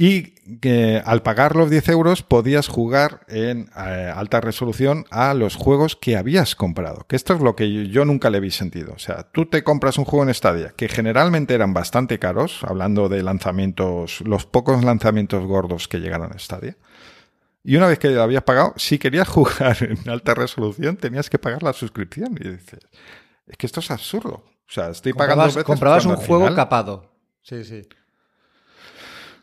y que al pagar los 10 euros podías jugar en eh, alta resolución a los juegos que habías comprado. Que esto es lo que yo nunca le vi sentido. O sea, tú te compras un juego en Stadia, que generalmente eran bastante caros, hablando de lanzamientos, los pocos lanzamientos gordos que llegaron a Stadia. Y una vez que lo habías pagado, si querías jugar en alta resolución, tenías que pagar la suscripción. Y dices, es que esto es absurdo. O sea, estoy pagando. Comprabas, comprabas un juego capado. Sí, sí.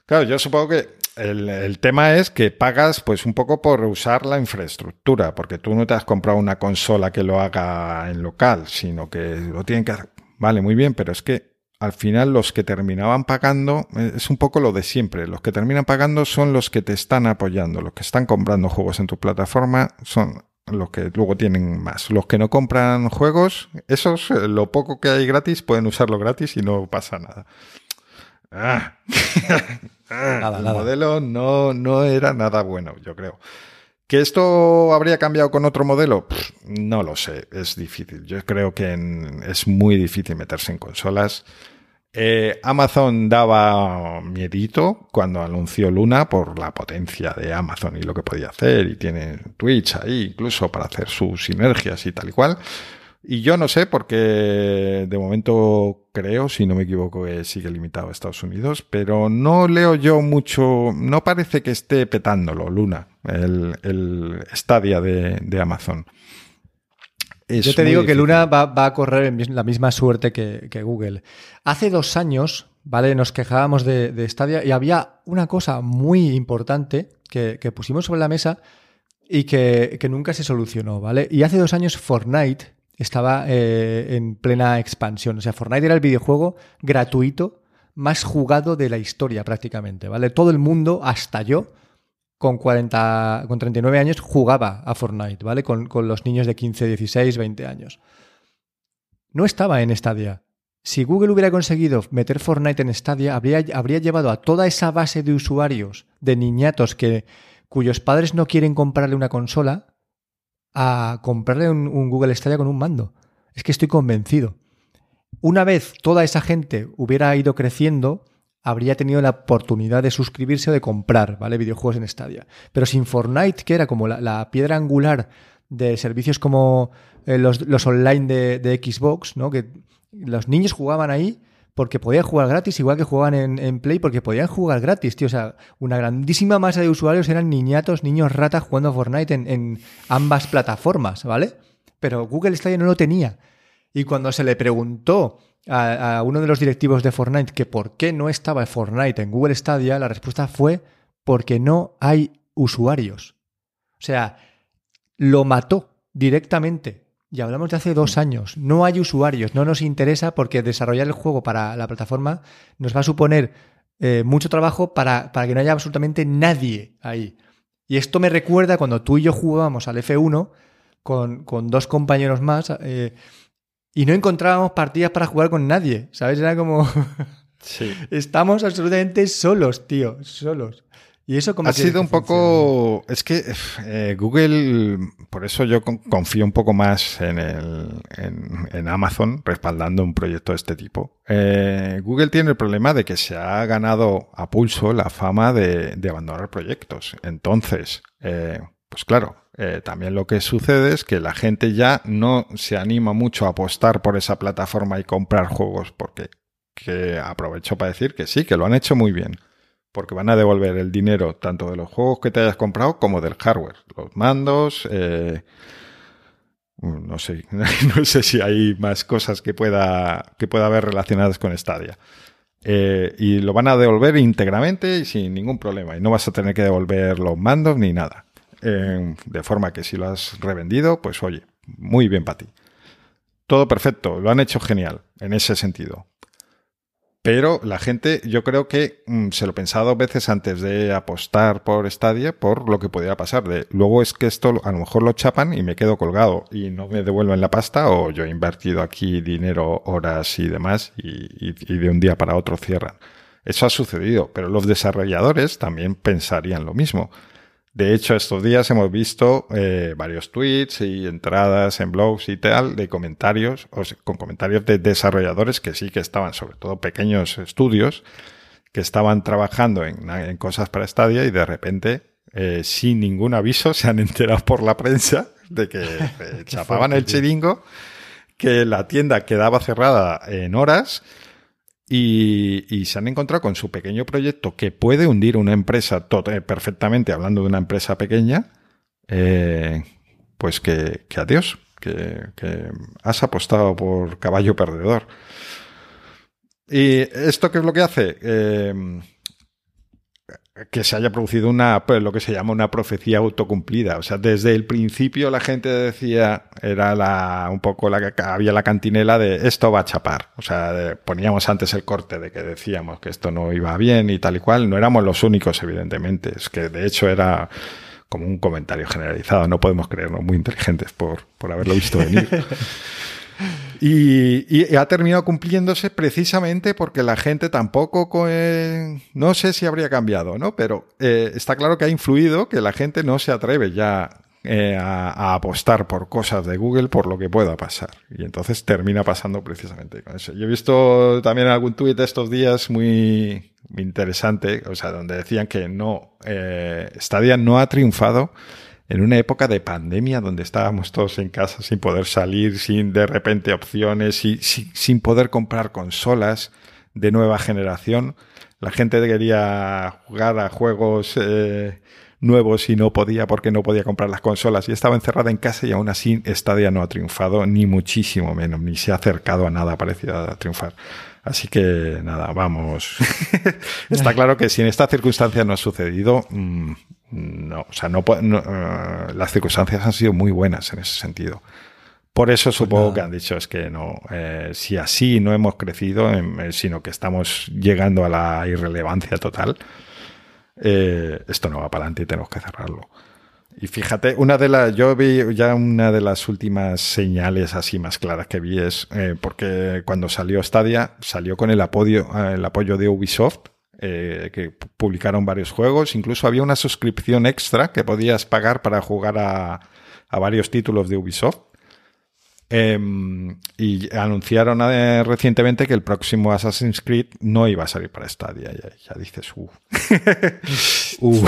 Claro, yo supongo que el, tema es que pagas pues un poco por usar la infraestructura, porque tú no te has comprado una consola que lo haga en local, sino que lo tienen que hacer. Vale, muy bien, pero es que al final los que terminaban pagando eh, es un poco lo de siempre. Los que terminan pagando son los que te están apoyando, los que están comprando juegos en tu plataforma son los que luego tienen más. Los que no compran juegos, esos, eh, lo poco que hay gratis, pueden usarlo gratis y no pasa nada. Ah. el modelo no, no era nada bueno, yo creo. ¿Que esto habría cambiado con otro modelo? no lo sé, es difícil. Yo creo que es muy difícil meterse en consolas. Eh, Amazon daba miedito cuando anunció Luna por la potencia de Amazon y lo que podía hacer y tiene Twitch ahí incluso para hacer sus sinergias y tal y cual. Y yo no sé, porque de momento creo, si no me equivoco, que sigue limitado a Estados Unidos, pero no leo yo mucho, no parece que esté petándolo Luna, el, el Stadia de, Amazon. yo te digo que Luna va, a correr la misma suerte que, Google. Hace dos años, ¿vale? Nos quejábamos de, de Stadia y había una cosa muy importante que, pusimos sobre la mesa y que, que, nunca se solucionó, ¿vale? Y hace dos años Fortnite estaba eh, en plena expansión. O sea, Fortnite era el videojuego gratuito más jugado de la historia prácticamente, ¿vale? Todo el mundo, hasta yo, con, 40, con 39 años, jugaba a Fortnite, ¿vale? Con, con los niños de 15, 16, 20 años. no estaba en Stadia. Si Google hubiera conseguido meter Fortnite en Stadia, habría, habría llevado a toda esa base de usuarios, de niñatos que, cuyos padres no quieren comprarle una consola, a comprarle un, Google Stadia con un mando. Es que estoy convencido. Una vez toda esa gente hubiera ido creciendo, habría tenido la oportunidad de suscribirse o de comprar, ¿vale? Videojuegos en Stadia. Pero sin Fortnite, que era como la, piedra angular de servicios como eh, los, online de, de, Xbox, ¿no? Que los niños jugaban ahí porque podían jugar gratis, igual que jugaban en, Play, porque podían jugar gratis, tío. O sea, una grandísima masa de usuarios eran niñatos, niños ratas jugando Fortnite en, en ambas plataformas, ¿vale? Pero Google Stadia no lo tenía. Y cuando se le preguntó a, uno de los directivos de Fortnite que por qué no estaba Fortnite en Google Stadia, la respuesta fue porque no hay usuarios. O sea, lo mató directamente. Y hablamos de hace dos años. No hay usuarios, no nos interesa porque desarrollar el juego para la plataforma nos va a suponer eh, mucho trabajo para, para, que no haya absolutamente nadie ahí. Y esto me recuerda cuando tú y yo jugábamos al F1 con, con dos compañeros más. Eh, y no encontrábamos partidas para jugar con nadie, ¿sabes? Era como... Sí. Estamos absolutamente solos, tío, solos. Y eso como ha sido un poco. Es que eh, Google, por eso yo confío un poco más en, el, en, Amazon respaldando un proyecto de este tipo. Eh, Google tiene el problema de que se ha ganado a pulso la fama de, abandonar proyectos. Entonces, eh, pues claro, eh, también lo que sucede es que la gente ya no se anima mucho a apostar por esa plataforma y comprar juegos porque que aprovecho para decir que sí, que lo han hecho muy bien. Porque van a devolver el dinero tanto de los juegos que te hayas comprado como del hardware. Los mandos, eh, no sé, no sé si hay más cosas que pueda, que pueda haber relacionadas con Stadia. Eh, y lo van a devolver íntegramente y sin ningún problema. Y no vas a tener que devolver los mandos ni nada de forma que si lo has revendido, pues oye, muy bien para ti. Todo perfecto, lo han hecho genial en ese sentido. Pero la gente, yo creo que mm, se lo pensaba dos veces antes de apostar por Stadia por lo que podía pasar. De, luego es que esto a lo mejor lo chapan y me quedo colgado y no me devuelven la pasta o yo he invertido aquí dinero, horas y demás y de un día para otro cierran. Eso ha sucedido, pero los desarrolladores también pensarían lo mismo. De hecho, estos días hemos visto eh, varios tweets y entradas en blogs y tal de comentarios, o con comentarios de desarrolladores que sí que estaban, sobre todo pequeños estudios, que estaban trabajando en, cosas para Stadia y de repente, eh, sin ningún aviso, se han enterado por la prensa de que eh, chapaban el chiringo, que la tienda quedaba cerrada en horas y, se han encontrado con su pequeño proyecto que puede hundir una empresa eh, perfectamente, hablando de una empresa pequeña, eh, pues que, adiós, que, has apostado por caballo perdedor. ¿Y esto qué es lo que hace? Eh, que se haya producido una, pues, lo que se llama una profecía autocumplida. O sea, desde el principio la gente decía, era la, un poco la que había la cantinela de esto va a chapar. O sea, poníamos antes el corte de que decíamos que esto no iba bien y tal y cual. No éramos los únicos, evidentemente. Es que de hecho era como un comentario generalizado. No podemos creernos muy inteligentes por, por haberlo visto venir. Y, ha terminado cumpliéndose precisamente porque la gente tampoco, no sé si habría cambiado, ¿no? Pero eh, está claro que ha influido que la gente no se atreve ya eh, a, apostar por cosas de Google por lo que pueda pasar. Y entonces termina pasando precisamente con eso. Yo he visto también algún tuit estos días muy, interesante, o sea, donde decían que no, eh, Stadia no ha triunfado en una época de pandemia donde estábamos todos en casa sin poder salir, sin de repente opciones, y, sin, poder comprar consolas de nueva generación. La gente quería jugar a juegos eh, nuevos y no podía porque no podía comprar las consolas y estaba encerrada en casa y aún así Stadia no ha triunfado ni muchísimo menos, ni se ha acercado a nada parecido a triunfar. Así que nada, vamos. Está claro que si en esta circunstancia no ha sucedido, mm, no, o sea, no, uh, las circunstancias han sido muy buenas en ese sentido. Por eso pues supongo que han dicho es que no, eh, si así no hemos crecido, eh, sino que estamos llegando a la irrelevancia total, eh, esto no va para adelante y tenemos que cerrarlo. Y fíjate, una de las, yo vi ya una de las últimas señales así más claras que vi es eh, porque cuando salió Stadia salió con el apoyo, el apoyo de Ubisoft, eh, que publicaron varios juegos, incluso había una suscripción extra que podías pagar para jugar a, a varios títulos de Ubisoft. Em, y anunciaron eh, recientemente que el próximo Assassin's Creed no iba a salir para Stadia. Ya, ya dices, uh. uh.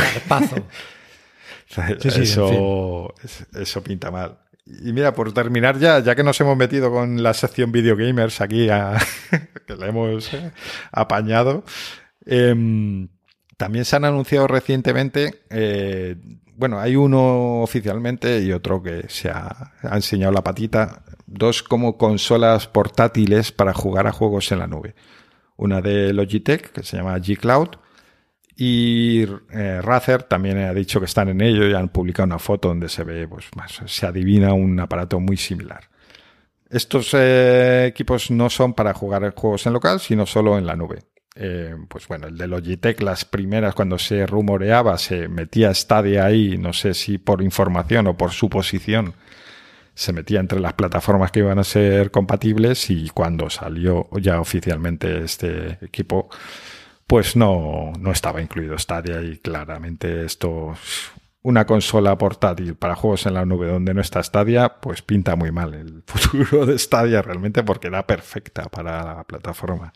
eso, eso pinta mal. Y mira, por terminar ya, ya que nos hemos metido con la sección Video Gamers aquí, que la hemos eh, apañado, em, también se han anunciado recientemente, eh, bueno, hay uno oficialmente y otro que se ha, ha, enseñado la patita, dos como consolas portátiles para jugar a juegos en la nube. Una de Logitech, que se llama G Cloud, y eh, Razer también ha dicho que están en ello y han publicado una foto donde se ve, pues más, se adivina un aparato muy similar. Estos eh, equipos no son para jugar juegos en local, sino solo en la nube. Eh, pues bueno, el de Logitech, las primeras, cuando se rumoreaba, se metía Stadia ahí, no sé si por información o por suposición, se metía entre las plataformas que iban a ser compatibles y cuando salió ya oficialmente este equipo, pues no, no estaba incluido Stadia y claramente esto, una consola portátil para juegos en la nube donde no está Stadia, pues pinta muy mal el futuro de Stadia realmente porque era perfecta para la plataforma.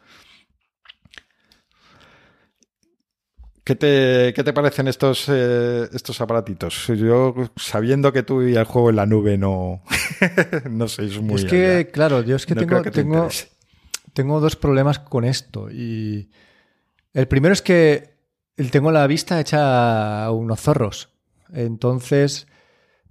¿Qué te, qué te parecen estos, eh, estos aparatitos? Yo, sabiendo que tú y el juego en la nube no, no sois muy... Es que, allá, claro, yo es que no tengo, que tengo, tengo dos problemas con esto y el primero es que tengo la vista hecha a unos zorros. Entonces,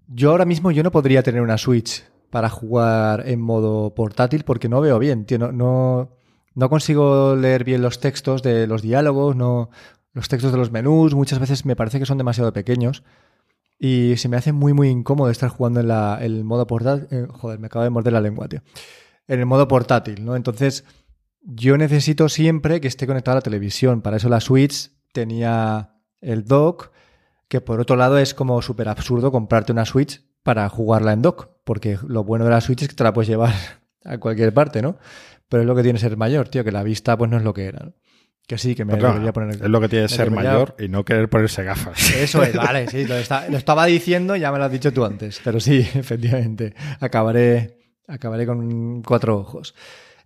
yo ahora mismo yo no podría tener una Switch para jugar en modo portátil porque no veo bien, tío. No, no, no consigo leer bien los textos de los diálogos, no, los textos de los menús. Muchas veces me parece que son demasiado pequeños. Y se me hace muy, muy incómodo estar jugando en la, el modo portátil. Eh, joder, me acabo de morder la lengua, tío. En el modo portátil, ¿no? Entonces, yo necesito siempre que esté conectado a la televisión. Para eso la Switch tenía el dock, que por otro lado es como súper absurdo comprarte una Switch para jugarla en dock, porque lo bueno de la Switch es que te la puedes llevar a cualquier parte, ¿no? Pero es lo que tiene ser mayor, tío, que la vista pues no es lo que era. ¿no? Que sí, que me claro, debería poner... Es lo que tiene ser mayor y no querer ponerse gafas. Eso es, vale, sí, lo, está, lo estaba diciendo y ya me lo has dicho tú antes, pero sí, efectivamente, acabaré, acabaré con cuatro ojos.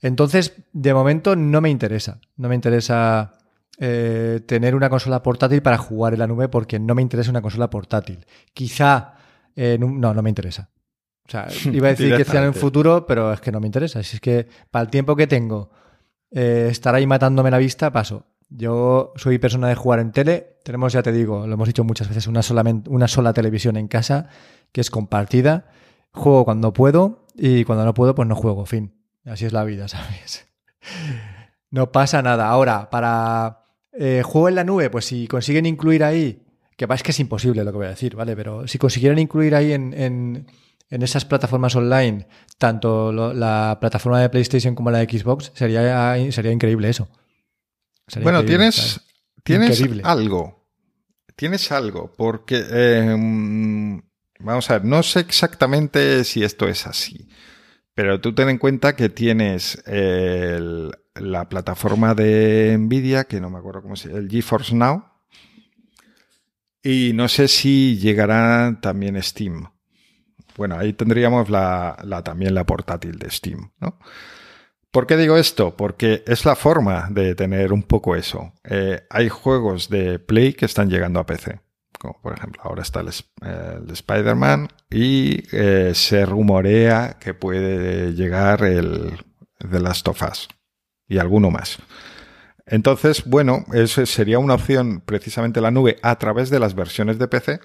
Entonces, de momento no me interesa. No me interesa eh, tener una consola portátil para jugar en la nube porque no me interesa una consola portátil. Quizá. Eh, no, no me interesa. O sea, iba a decir que sea en un futuro, pero es que no me interesa. Si es que para el tiempo que tengo, eh, estar ahí matándome la vista, paso. Yo soy persona de jugar en tele. Tenemos, ya te digo, lo hemos dicho muchas veces, una, solamente, una sola televisión en casa que es compartida. Juego cuando puedo y cuando no puedo, pues no juego. Fin. Así es la vida, ¿sabes? No pasa nada. Ahora, para eh, juego en la nube, pues si consiguen incluir ahí, que es que es imposible lo que voy a decir, ¿vale? Pero si consiguieran incluir ahí en, en esas plataformas online, tanto lo, la plataforma de PlayStation como la de Xbox, sería, sería increíble eso. Sería bueno, increíble, tienes, tienes increíble. algo. Tienes algo, porque... Eh, vamos a ver, no sé exactamente si esto es así. Pero tú ten en cuenta que tienes el, la plataforma de Nvidia, que no me acuerdo cómo se llama, el GeForce Now. Y no sé si llegará también Steam. Bueno, ahí tendríamos también la portátil de Steam, ¿no? ¿Por qué digo esto? Porque es la forma de tener un poco eso. Eh, hay juegos de Play que están llegando a PC como por ejemplo ahora está el, el Spider-Man y eh, se rumorea que puede llegar el The Last of Us y alguno más. Entonces, bueno, eso sería una opción precisamente la nube a través de las versiones de PC,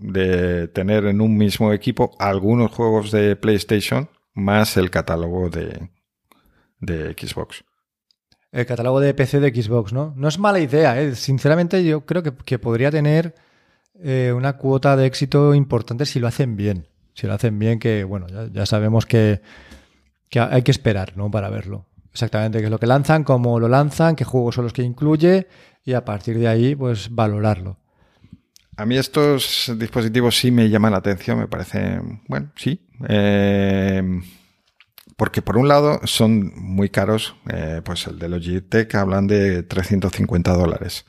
de tener en un mismo equipo algunos juegos de PlayStation más el catálogo de, de Xbox. El catálogo de PC de Xbox, ¿no? No es mala idea, ¿eh? Sinceramente, yo creo que, que podría tener eh, una cuota de éxito importante si lo hacen bien. Si lo hacen bien, que bueno, ya, ya sabemos que, que, hay que esperar, ¿no? Para verlo. Exactamente, qué es lo que lanzan, cómo lo lanzan, qué juegos son los que incluye y a partir de ahí, pues valorarlo. A mí estos dispositivos sí me llaman la atención, me parecen, bueno, sí. Eh, porque por un lado son muy caros, eh, pues el de Logitech hablan de 350 dólares.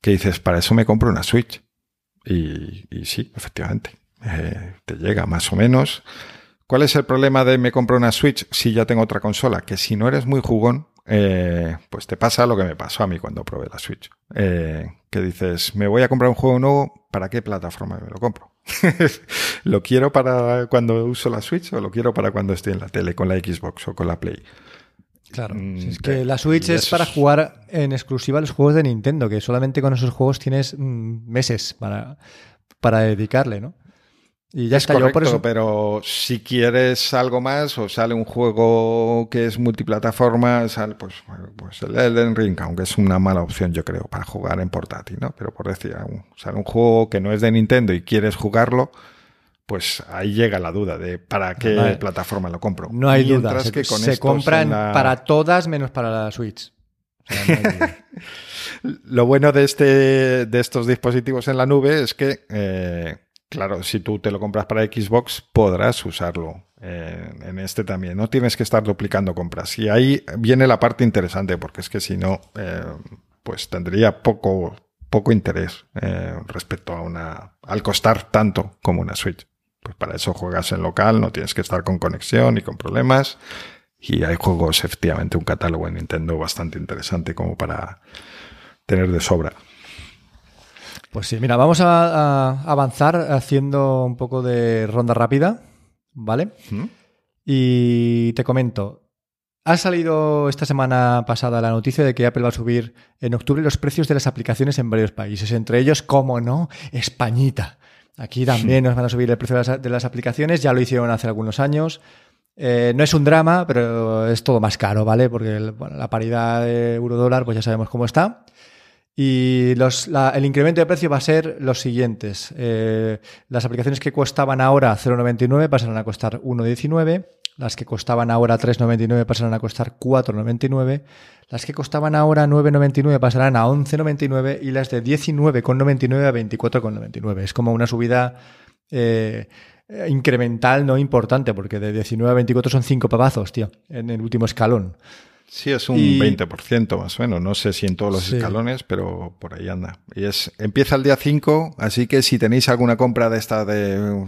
Que dices, para eso me compro una Switch. Y, sí, efectivamente, eh, te llega más o menos. ¿Cuál es el problema de me compro una Switch si ya tengo otra consola? Que si no eres muy jugón, pues te pasa lo que me pasó a mí cuando probé la Switch. que dices, me voy a comprar un juego nuevo, ¿para qué plataforma me lo compro? ¿Lo quiero para cuando uso la Switch o lo quiero para cuando estoy en la tele con la Xbox o con la Play? Claro, mm, es que la Switch es para jugar en exclusiva los juegos de Nintendo, que solamente con esos juegos tienes mm, meses para, para dedicarle, ¿no? Y ya está, por eso... pero si quieres algo más o sale un juego que es multiplataforma, sale pues, pues el Elden Ring, aunque es una mala opción yo creo para jugar en portátil, ¿no? Pero por decir, sale un juego que no es de Nintendo y quieres jugarlo, pues ahí llega la duda de para qué plataforma lo compro. No hay duda, se, que se compran para todas menos para la Switch. lo bueno de, este, de estos dispositivos en la nube es que... Eh, Claro, si tú te lo compras para Xbox, podrás usarlo eh, en este también. No tienes que estar duplicando compras. Y ahí viene la parte interesante, porque es que si no, eh, pues tendría poco, poco interés eh, respecto a una, al costar tanto como una Switch. Pues para eso juegas en local, no tienes que estar con conexión y con problemas. Y hay juegos, efectivamente, un catálogo en Nintendo bastante interesante como para tener de sobra. Pues sí, mira, vamos a, avanzar haciendo un poco de ronda rápida, ¿vale? Y te comento, ha salido esta semana pasada la noticia de que Apple va a subir en octubre los precios de las aplicaciones en varios países, entre ellos, como no, Españita. Aquí también nos van a subir el precio de las, aplicaciones, ya lo hicieron hace algunos años. Eh, no es un drama, pero es todo más caro, ¿vale? Porque la paridad de euro-dólar, pues ya sabemos cómo está. Y el incremento de precio va a ser los siguientes. Eh, las aplicaciones que costaban ahora 0,99 pasarán a costar 1,19. Las que costaban ahora 3,99 pasarán a costar 4,99. Las que costaban ahora 9,99 pasarán a 11,99 y las de 19,99 a 24,99. Es como una subida eh, incremental no importante porque de 19 a 24 son 5 pavazos, tío, en el último escalón. Sí, es un 20% más o menos. No sé si en todos los escalones, pero por ahí anda. Y es empieza el día 5, así que si tenéis alguna compra de esta de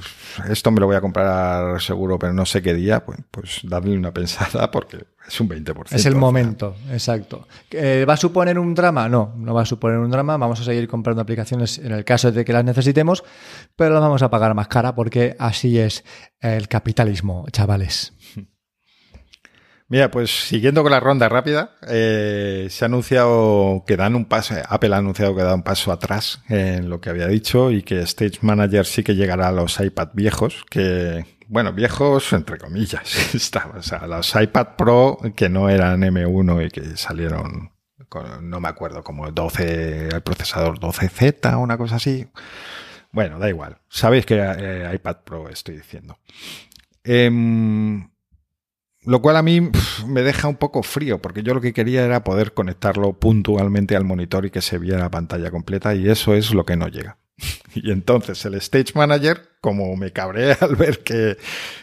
esto me lo voy a comprar seguro, pero no sé qué día, pues, pues dadle una pensada porque es un 20%. Es el momento, exacto. ¿Va a suponer un drama? No, no va a suponer un drama. Vamos a seguir comprando aplicaciones en el caso de que las necesitemos, pero las vamos a pagar más cara porque así es el capitalismo, chavales. Mira, pues siguiendo con la ronda rápida, eh, se ha anunciado que dan un paso, Apple ha anunciado que da un paso atrás en lo que había dicho y que Stage Manager sí que llegará a los iPad viejos, que, bueno, viejos entre comillas, o sea, los iPad Pro que no eran M1 y que salieron, con, no me acuerdo, como 12, el procesador 12Z, una cosa así. Bueno, da igual. Sabéis que eh, iPad Pro estoy diciendo. Eh, lo cual a mí me deja un poco frío, porque yo lo que quería era poder conectarlo puntualmente al monitor y que se viera la pantalla completa, y eso es lo que no llega. Y entonces el Stage Manager, como me cabré al ver que,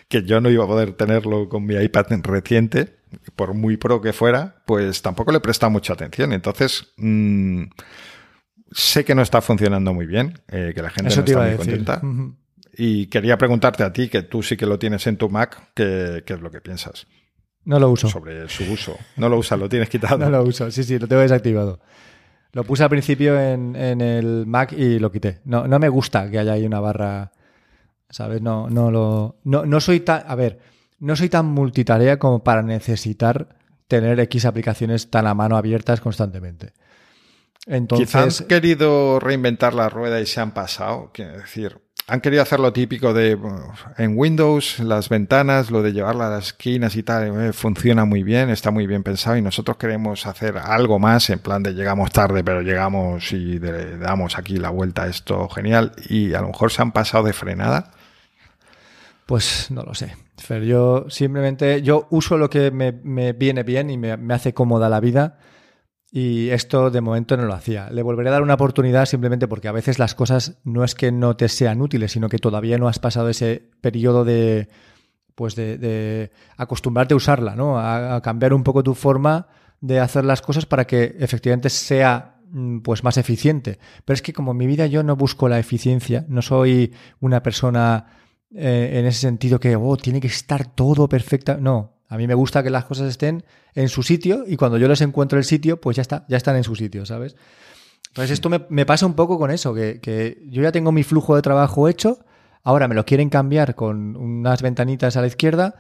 que yo no iba a poder tenerlo con mi iPad reciente, por muy pro que fuera, pues tampoco le presta mucha atención. Entonces, mmm, sé que no está funcionando muy bien, eh, que la gente no está muy contenta. Y quería preguntarte a ti, que tú sí que lo tienes en tu Mac, ¿qué, es lo que piensas? No lo uso. Sobre su uso. No lo usas, lo tienes quitado. no lo uso, sí, sí, lo tengo desactivado. Lo puse al principio en, el Mac y lo quité. No, no me gusta que haya ahí una barra, ¿sabes? No, no lo. No, no soy tan. A ver, no soy tan multitarea como para necesitar tener X aplicaciones tan a mano abiertas constantemente. Entonces, Quizás han querido reinventar la rueda y se han pasado. Quiero decir, han querido hacer lo típico de en Windows, las ventanas, lo de llevarla a las esquinas y tal, eh, funciona muy bien, está muy bien pensado y nosotros queremos hacer algo más en plan de llegamos tarde, pero llegamos y damos aquí la vuelta a esto genial y a lo mejor se han pasado de frenada. Pues no lo sé. Fer, yo simplemente yo uso lo que me, viene bien y me, me hace cómoda la vida y esto de momento no lo hacía. Le volveré a dar una oportunidad simplemente porque a veces las cosas no es que no te sean útiles, sino que todavía no has pasado ese periodo de pues de, acostumbrarte a usarla, ¿no? A, cambiar un poco tu forma de hacer las cosas para que efectivamente sea mm, pues más eficiente. Pero es que como en mi vida yo no busco la eficiencia, no soy una persona eh, en ese sentido que oh, tiene que estar todo perfecto. No, a mí me gusta que las cosas estén en su sitio y cuando yo les encuentro el sitio, pues ya está, ya están en su sitio, ¿sabes? Entonces esto me, pasa un poco con eso, que, que, yo ya tengo mi flujo de trabajo hecho, ahora me lo quieren cambiar con unas ventanitas a la izquierda,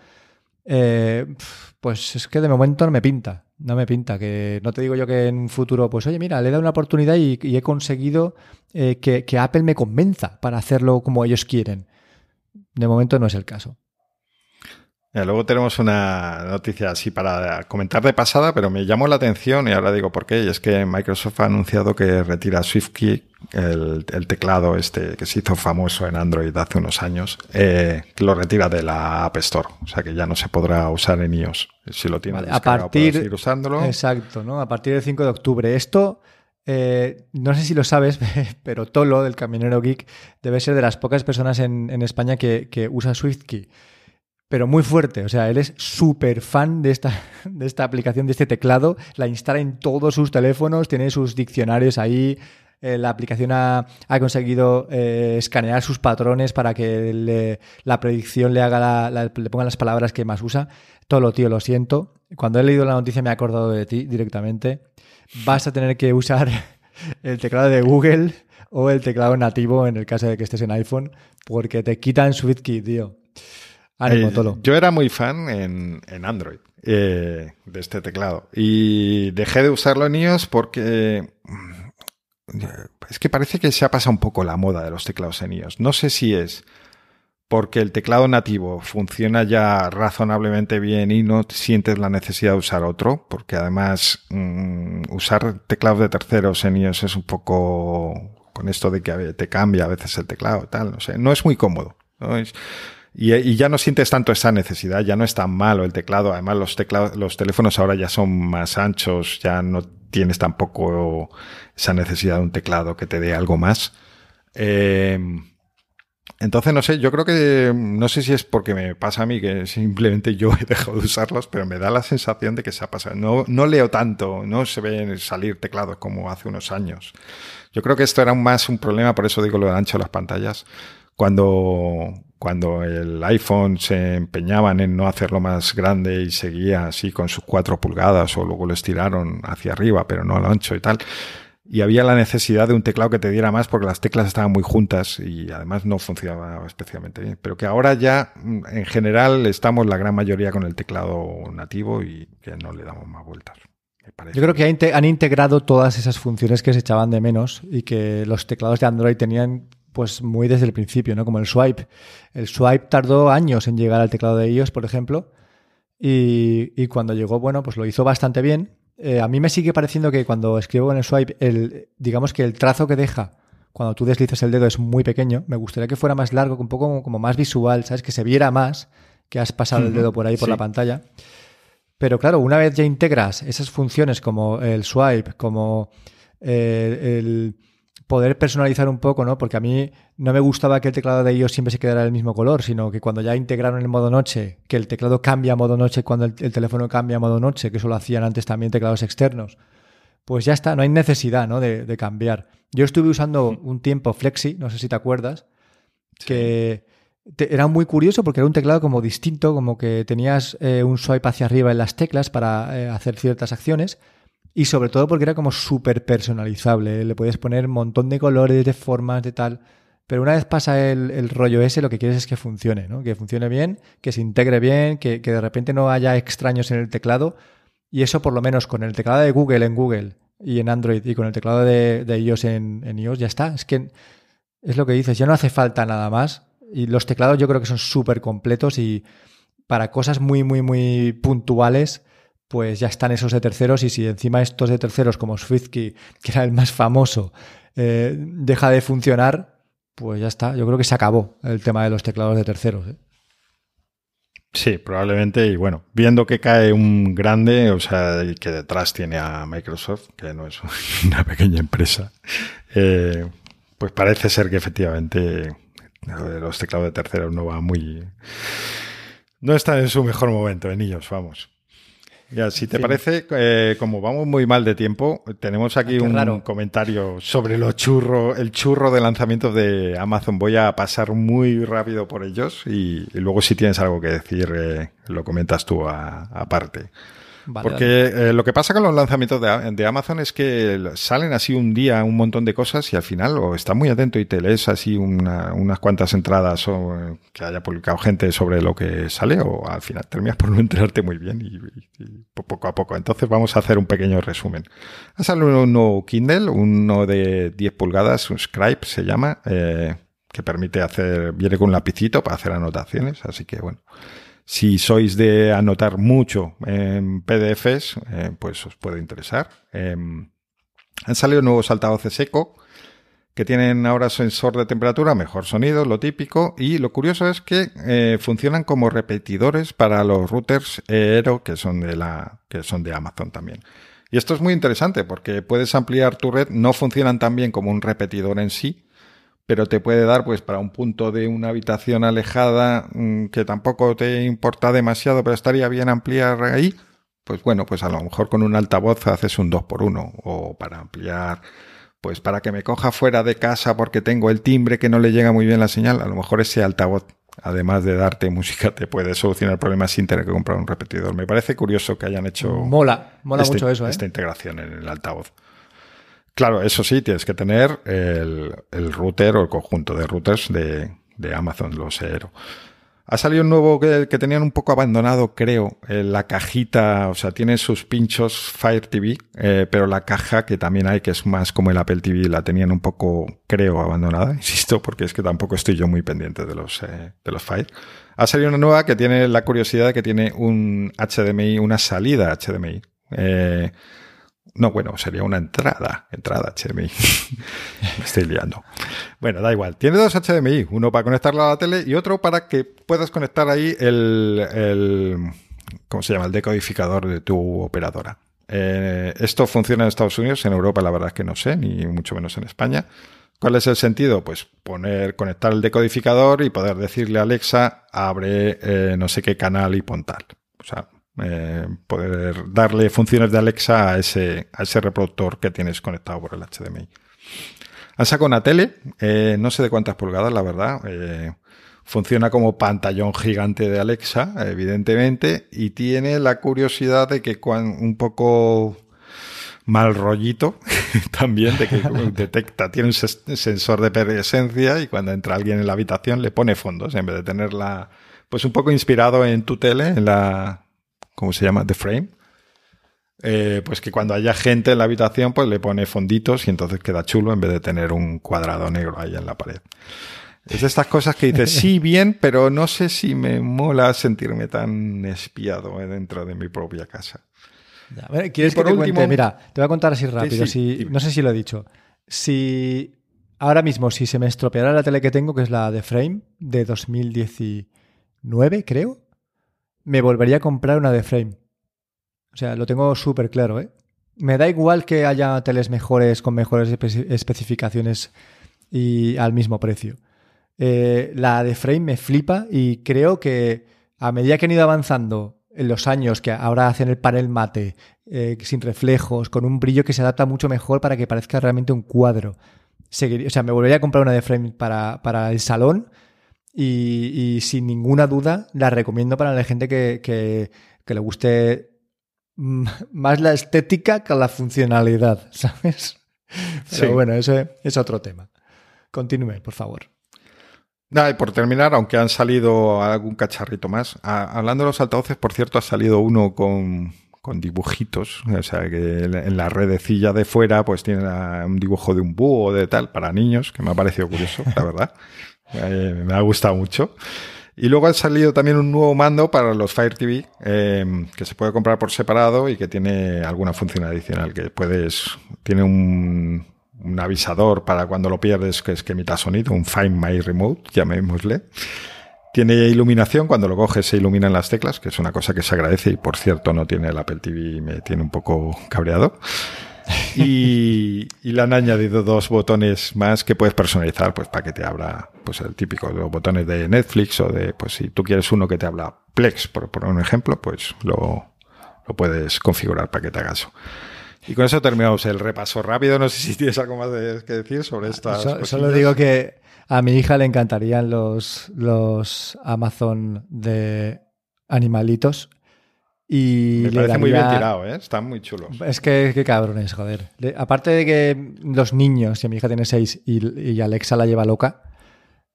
eh, pues es que de momento no me pinta, no me pinta, que no te digo yo que en un futuro, pues oye, mira, le he dado una oportunidad y, he conseguido eh, que, que Apple me convenza para hacerlo como ellos quieren. De momento no es el caso luego tenemos una noticia así para comentar de pasada, pero me llamó la atención y ahora digo por qué. Y es que Microsoft ha anunciado que retira SwiftKey, el, el teclado este que se hizo famoso en Android hace unos años, eh, que lo retira de la App Store. O sea que ya no se podrá usar en iOS. Si lo tienes a partir, seguir usándolo. Exacto, ¿no? A partir del 5 de octubre. Esto... Eh, no sé si lo sabes, pero Tolo, del Caminero Geek, debe ser de las pocas personas en, en España que, que usa SwiftKey pero muy fuerte. O sea, él es súper fan de esta, de esta aplicación, de este teclado. La instala en todos sus teléfonos, tiene sus diccionarios ahí. Eh, la aplicación ha, conseguido eh, escanear sus patrones para que la predicción le haga le ponga las palabras que más usa. Todo lo tío, lo siento. Cuando he leído la noticia me he acordado de ti directamente. Vas a tener que usar el teclado de Google o el teclado nativo en el caso de que estés en iPhone, porque te quitan SwiftKey, tío. Eh, yo era muy fan en, Android eh, de este teclado y dejé de usarlo en iOS porque mm, es que parece que se ha pasado un poco la moda de los teclados en iOS. No sé si es porque el teclado nativo funciona ya razonablemente bien y no sientes la necesidad de usar otro, porque además mm, usar teclados de terceros en iOS es un poco con esto de que te cambia a veces el teclado, tal, no sé, no es muy cómodo. ¿no? Es, y, ya no sientes tanto esa necesidad, ya no es tan malo el teclado. Además, los los teléfonos ahora ya son más anchos, ya no tienes tampoco esa necesidad de un teclado que te dé algo más. Eh, entonces, no sé, yo creo que, no sé si es porque me pasa a mí que simplemente yo he dejado de usarlos, pero me da la sensación de que se ha pasado. No, no leo tanto, no se ven salir teclados como hace unos años. Yo creo que esto era más un problema, por eso digo lo de ancho de las pantallas. Cuando, cuando el iPhone se empeñaban en no hacerlo más grande y seguía así con sus cuatro pulgadas o luego lo estiraron hacia arriba, pero no al ancho y tal. Y había la necesidad de un teclado que te diera más porque las teclas estaban muy juntas y además no funcionaba especialmente bien. Pero que ahora ya mm, en general estamos la gran mayoría con el teclado nativo y que no le damos más vueltas. Yo creo que han integrado todas esas funciones que se echaban de menos y que los teclados de Android tenían pues muy desde el principio, ¿no? Como el swipe. El swipe tardó años en llegar al teclado de iOS, por ejemplo, y, cuando llegó, bueno, pues lo hizo bastante bien. Eh, a mí me sigue pareciendo que cuando escribo en el swipe, el, digamos que el trazo que deja cuando tú deslizas el dedo es muy pequeño. Me gustaría que fuera más largo, un poco como, más visual, ¿sabes? Que se viera más que has pasado el dedo por ahí, por la pantalla. Pero claro, una vez ya integras esas funciones como el swipe, como eh, el poder personalizar un poco, ¿no? Porque a mí no me gustaba que el teclado de iOS siempre se quedara del mismo color, sino que cuando ya integraron el modo noche, que el teclado cambia a modo noche cuando el, teléfono cambia a modo noche, que eso lo hacían antes también teclados externos, pues ya está, no hay necesidad, ¿no? De, cambiar. Yo estuve usando un tiempo Flexi, no sé si te acuerdas, que era muy curioso porque era un teclado como distinto, como que tenías eh, un swipe hacia arriba en las teclas para eh, hacer ciertas acciones y sobre todo porque era como súper personalizable. Le podías poner un montón de colores, de formas, de tal. Pero una vez pasa el, rollo ese, lo que quieres es que funcione, ¿no? Que funcione bien, que se integre bien, que, de repente no haya extraños en el teclado. Y eso por lo menos con el teclado de Google en Google y en Android y con el teclado de, iOS en, en, iOS ya está. Es que es lo que dices, ya no hace falta nada más. Y los teclados yo creo que son súper completos y para cosas muy, muy, muy puntuales pues ya están esos de terceros y si encima estos de terceros como SwiftKey, que era el más famoso, eh, deja de funcionar, pues ya está. Yo creo que se acabó el tema de los teclados de terceros. ¿eh? Sí, probablemente. Y bueno, viendo que cae un grande, o sea, que detrás tiene a Microsoft, que no es una pequeña empresa, eh, pues parece ser que efectivamente los teclados de terceros no va muy... No están en su mejor momento, en ellos, vamos. Ya, si te parece, eh, como vamos muy mal de tiempo, tenemos aquí Ah, un raro. comentario sobre los churros, el churro de lanzamientos de Amazon. Voy a pasar muy rápido por ellos y, y luego si tienes algo que decir, eh, lo comentas tú a- aparte. Vale, Porque eh, lo que pasa con los lanzamientos de, de Amazon es que salen así un día un montón de cosas y al final o estás muy atento y te lees así una- unas cuantas entradas o, eh, que haya publicado gente sobre lo que sale o al final terminas por no enterarte muy bien y, y- y poco a poco. Entonces vamos a hacer un pequeño resumen. Ha salido un nuevo Kindle, uno de 10 pulgadas, un Scribe se llama, eh, que permite hacer, viene con un lapicito para hacer anotaciones, así que bueno. Si sois de anotar mucho en PDFs, eh, pues os puede interesar. Eh, han salido nuevos altavoces eco que tienen ahora sensor de temperatura, mejor sonido, lo típico. Y lo curioso es que eh, funcionan como repetidores para los routers Aero que son de la que son de Amazon también. Y esto es muy interesante porque puedes ampliar tu red. No funcionan tan bien como un repetidor en sí, pero te puede dar pues para un punto de una habitación alejada mm, que tampoco te importa demasiado, pero estaría bien ampliar ahí. Pues bueno, pues a lo mejor con un altavoz haces un 2x1 o para ampliar pues para que me coja fuera de casa porque tengo el timbre que no le llega muy bien la señal, a lo mejor ese altavoz, además de darte música, te puede solucionar el problema sin tener que comprar un repetidor. Me parece curioso que hayan hecho Mola, mola este- mucho eso, ¿eh? esta integración en el altavoz. Claro, eso sí, tienes que tener el, el router o el conjunto de routers de, de Amazon, los Aero. Ha salido un nuevo que, que tenían un poco abandonado, creo, eh, la cajita, o sea, tiene sus pinchos Fire TV, eh, pero la caja que también hay, que es más como el Apple TV, la tenían un poco, creo, abandonada, insisto, porque es que tampoco estoy yo muy pendiente de los, eh, de los Fire. Ha salido una nueva que tiene la curiosidad de que tiene un HDMI, una salida HDMI. No, bueno, sería una entrada, entrada HDMI. Me estoy liando. Bueno, da igual. Tiene dos HDMI, uno para conectarlo a la tele y otro para que puedas conectar ahí el, el ¿cómo se llama? El decodificador de tu operadora. Eh, esto funciona en Estados Unidos, en Europa la verdad es que no sé, ni mucho menos en España. ¿Cuál es el sentido? Pues poner, conectar el decodificador y poder decirle a Alexa, abre eh, no sé qué canal y pon tal. O sea, eh, poder darle funciones de Alexa a ese, a ese reproductor que tienes conectado por el HDMI. Han sacado una tele, eh, no sé de cuántas pulgadas, la verdad. eh, funciona como pantallón gigante de Alexa, evidentemente, y tiene la curiosidad de que cuan- un poco mal rollito también, de que detecta, tiene un sensor de presencia y cuando entra alguien en la habitación le pone fondos en vez de tenerla, pues un poco inspirado en tu tele, en la, ¿cómo se llama? The Frame. Eh, pues que cuando haya gente en la habitación, pues le pone fonditos y entonces queda chulo en vez de tener un cuadrado negro ahí en la pared. Es de estas cosas que dices, sí, bien, pero no sé si me mola sentirme tan espiado eh, dentro de mi propia casa. Ya, ¿Quieres Y por que te último- cuente? Mira, te voy a contar así rápido. sí, si, no sé si lo he dicho. Si ahora mismo, si se me estropeara la tele que tengo, que es la de Frame de 2019, creo, me volvería a comprar una de Frame. O sea, lo tengo súper claro, ¿eh? Me da igual que haya teles mejores con mejores espe- especificaciones y al mismo precio. Eh, la de Frame me flipa y creo que a medida que han ido avanzando en los años, que ahora hacen el panel mate, eh, sin reflejos, con un brillo que se adapta mucho mejor para que parezca realmente un cuadro. O sea, me volvería a comprar una de Frame para, para el salón y, y sin ninguna duda la recomiendo para la gente que, que- que le guste más la estética que la funcionalidad, ¿sabes? Pero Sí. bueno, eso es otro tema. Continúe, por favor. Nada, y por terminar, aunque han salido algún cacharrito más, a- hablando de los altavoces, por cierto, ha salido uno con, con dibujitos, o sea, que en la redecilla de fuera pues tiene un dibujo de un búho de tal para niños, que me ha parecido curioso, la verdad. Eh, me ha gustado mucho. Y luego ha salido también un nuevo mando para los Fire TV, eh, que se puede comprar por separado y que tiene alguna función adicional, que puedes, tiene un, un avisador para cuando lo pierdes que es que emita sonido, un Find My Remote, llamémosle. Tiene iluminación, cuando lo coges se iluminan las teclas, que es una cosa que se agradece y por cierto no tiene el Apple TV y me tiene un poco cabreado. Y, y, le han añadido dos botones más que puedes personalizar pues para que te abra pues el típico los botones de Netflix o de pues si tú quieres uno que te habla Plex por poner un ejemplo pues lo, lo puedes configurar para que te haga eso. Y con eso terminamos el repaso rápido. No sé si tienes algo más que decir sobre estas. So, solo digo que a mi hija le encantarían los, los Amazon de animalitos. Y Me le parece daría... muy bien tirado, ¿eh? Están muy chulos. Es que qué cabrones, joder. Le- aparte de que los niños, y mi hija tiene seis y, y Alexa la lleva loca,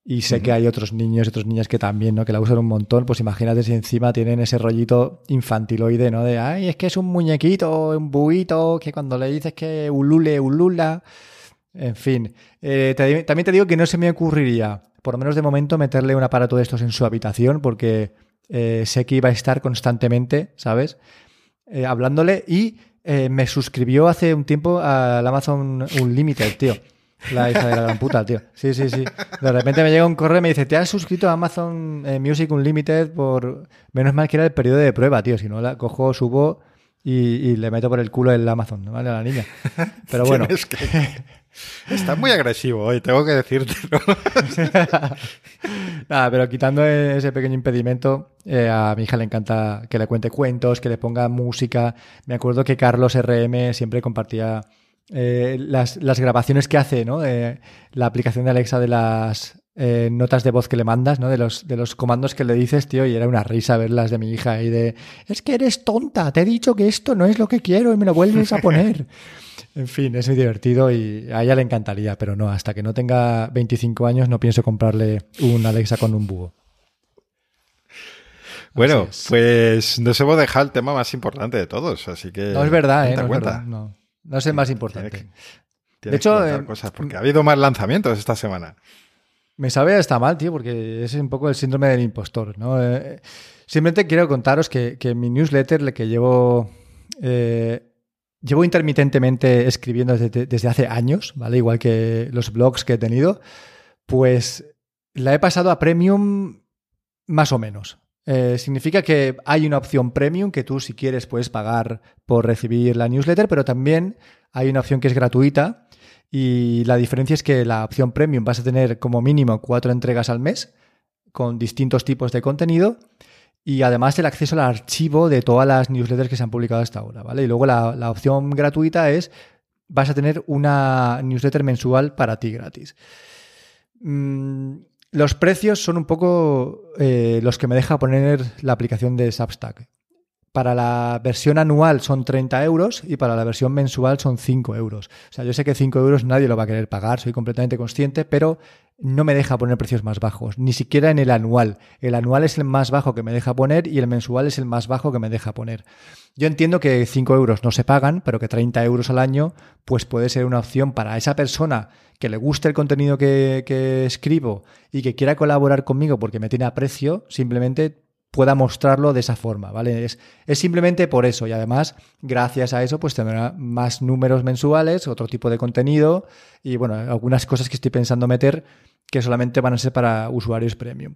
y sé que hay otros niños y otras niñas que también, ¿no? Que la usan un montón, pues imagínate si encima tienen ese rollito infantiloide, ¿no? De, ay, es que es un muñequito, un buito, que cuando le dices que ulule, ulula. En fin. Eh, te- también te digo que no se me ocurriría, por lo menos de momento, meterle un aparato de estos en su habitación, porque eh, sé que iba a estar constantemente, ¿sabes? Eh, hablándole y eh, me suscribió hace un tiempo al Amazon Unlimited, tío. La hija de la gran puta, tío. Sí, sí, sí. De repente me llega un correo y me dice, ¿te has suscrito a Amazon eh, Music Unlimited por... Menos mal que era el periodo de prueba, tío. Si no, la cojo, subo y, y le meto por el culo el Amazon, ¿vale? A la niña. Pero bueno. Tienes que- Está muy agresivo hoy, tengo que decirte. ¿no? Nada, pero quitando ese pequeño impedimento, eh, a mi hija le encanta que le cuente cuentos, que le ponga música. Me acuerdo que Carlos RM siempre compartía eh, las, las grabaciones que hace, ¿no? Eh, la aplicación de Alexa de las eh, notas de voz que le mandas, ¿no? De los, de los comandos que le dices, tío, y era una risa verlas de mi hija y de, es que eres tonta, te he dicho que esto no es lo que quiero y me lo vuelves a poner. En fin, es muy divertido y a ella le encantaría, pero no, hasta que no tenga 25 años no pienso comprarle un Alexa con un búho. Bueno, es. pues nos hemos dejado el tema más importante de todos, así que. No es verdad, ¿eh? cuenta, No es cuenta. verdad. No, no es el más importante. Tienes que- tienes De que hecho, contar eh, cosas, porque ha habido más lanzamientos esta semana. Me sabe hasta mal, tío, porque es un poco el síndrome del impostor, ¿no? Eh, simplemente quiero contaros que, que mi newsletter, que llevo, eh, llevo intermitentemente escribiendo desde, desde hace años, ¿vale? Igual que los blogs que he tenido, pues la he pasado a premium más o menos. Eh, significa que hay una opción premium que tú si quieres puedes pagar por recibir la newsletter, pero también hay una opción que es gratuita y la diferencia es que la opción premium vas a tener como mínimo cuatro entregas al mes con distintos tipos de contenido y además el acceso al archivo de todas las newsletters que se han publicado hasta ahora, ¿vale? Y luego la, la opción gratuita es vas a tener una newsletter mensual para ti gratis. Mm, los precios son un poco eh, los que me deja poner la aplicación de Substack. Para la versión anual son 30 euros y para la versión mensual son 5 euros. O sea, yo sé que 5 euros nadie lo va a querer pagar, soy completamente consciente, pero no me deja poner precios más bajos, ni siquiera en el anual. El anual es el más bajo que me deja poner y el mensual es el más bajo que me deja poner. Yo entiendo que 5 euros no se pagan, pero que 30 euros al año pues puede ser una opción para esa persona que le guste el contenido que, que escribo y que quiera colaborar conmigo porque me tiene aprecio, simplemente pueda mostrarlo de esa forma, ¿vale? Es, es, simplemente por eso y además, gracias a eso, pues tendrá más números mensuales, otro tipo de contenido y, bueno, algunas cosas que estoy pensando meter que solamente van a ser para usuarios premium.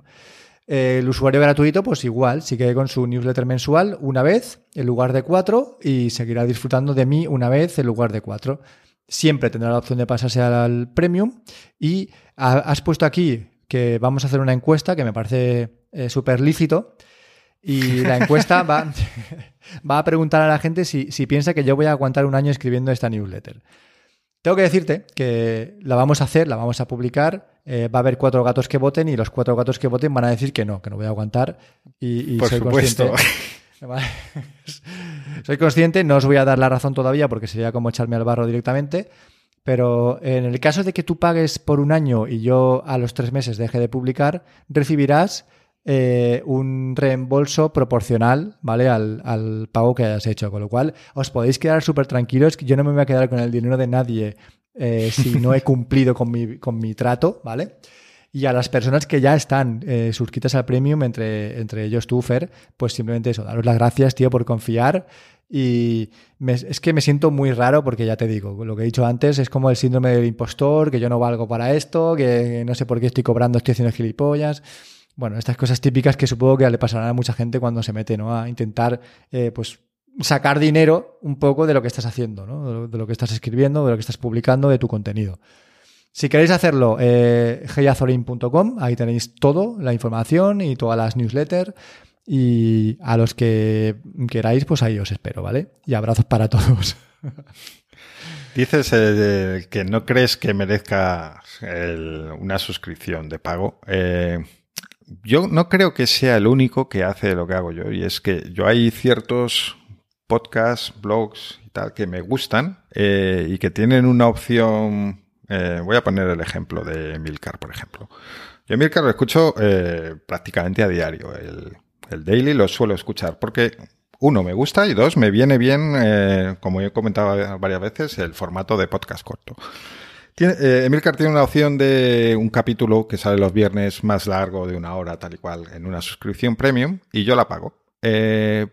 El usuario gratuito, pues igual, sigue con su newsletter mensual una vez en lugar de cuatro y seguirá disfrutando de mí una vez en lugar de cuatro. Siempre tendrá la opción de pasarse al premium y has puesto aquí que vamos a hacer una encuesta que me parece eh, súper lícito. Y la encuesta va, va, a preguntar a la gente si, si, piensa que yo voy a aguantar un año escribiendo esta newsletter. Tengo que decirte que la vamos a hacer, la vamos a publicar. Eh, va a haber cuatro gatos que voten y los cuatro gatos que voten van a decir que no, que no voy a aguantar. Y, y Por soy supuesto. consciente. soy consciente, no os voy a dar la razón todavía porque sería como echarme al barro directamente. Pero en el caso de que tú pagues por un año y yo a los tres meses deje de publicar, recibirás eh, un reembolso proporcional, ¿vale? Al, al, pago que hayas hecho. Con lo cual, os podéis quedar súper tranquilos que yo no me voy a quedar con el dinero de nadie eh, si no he cumplido con mi, con mi trato, ¿vale? Y a las personas que ya están eh, suscritas al premium, entre, entre ellos tú, Fer, pues simplemente eso, daros las gracias, tío, por confiar. Y me, es que me siento muy raro porque ya te digo, lo que he dicho antes es como el síndrome del impostor, que yo no valgo para esto, que no sé por qué estoy cobrando, estoy haciendo gilipollas. Bueno, estas cosas típicas que supongo que le pasarán a mucha gente cuando se mete, ¿no? A intentar, eh, pues, sacar dinero un poco de lo que estás haciendo, ¿no? De lo que estás escribiendo, de lo que estás publicando, de tu contenido. Si queréis hacerlo, eh, ahí tenéis todo, la información y todas las newsletters. Y a los que queráis, pues ahí os espero, ¿vale? Y abrazos para todos. Dices eh, que no crees que merezca una suscripción de pago. Eh, yo no creo que sea el único que hace lo que hago yo. Y es que yo hay ciertos podcasts, blogs y tal que me gustan eh, y que tienen una opción. voy a poner el ejemplo de Milcar, por ejemplo. Yo Milcar lo escucho prácticamente a diario. El, el daily lo suelo escuchar porque uno, me gusta y dos, me viene bien, eh, como he comentado varias veces, el formato de podcast corto. Tiene, eh, Emilcar tiene una opción de un capítulo que sale los viernes más largo de una hora, tal y cual, en una suscripción premium y yo la pago. Eh,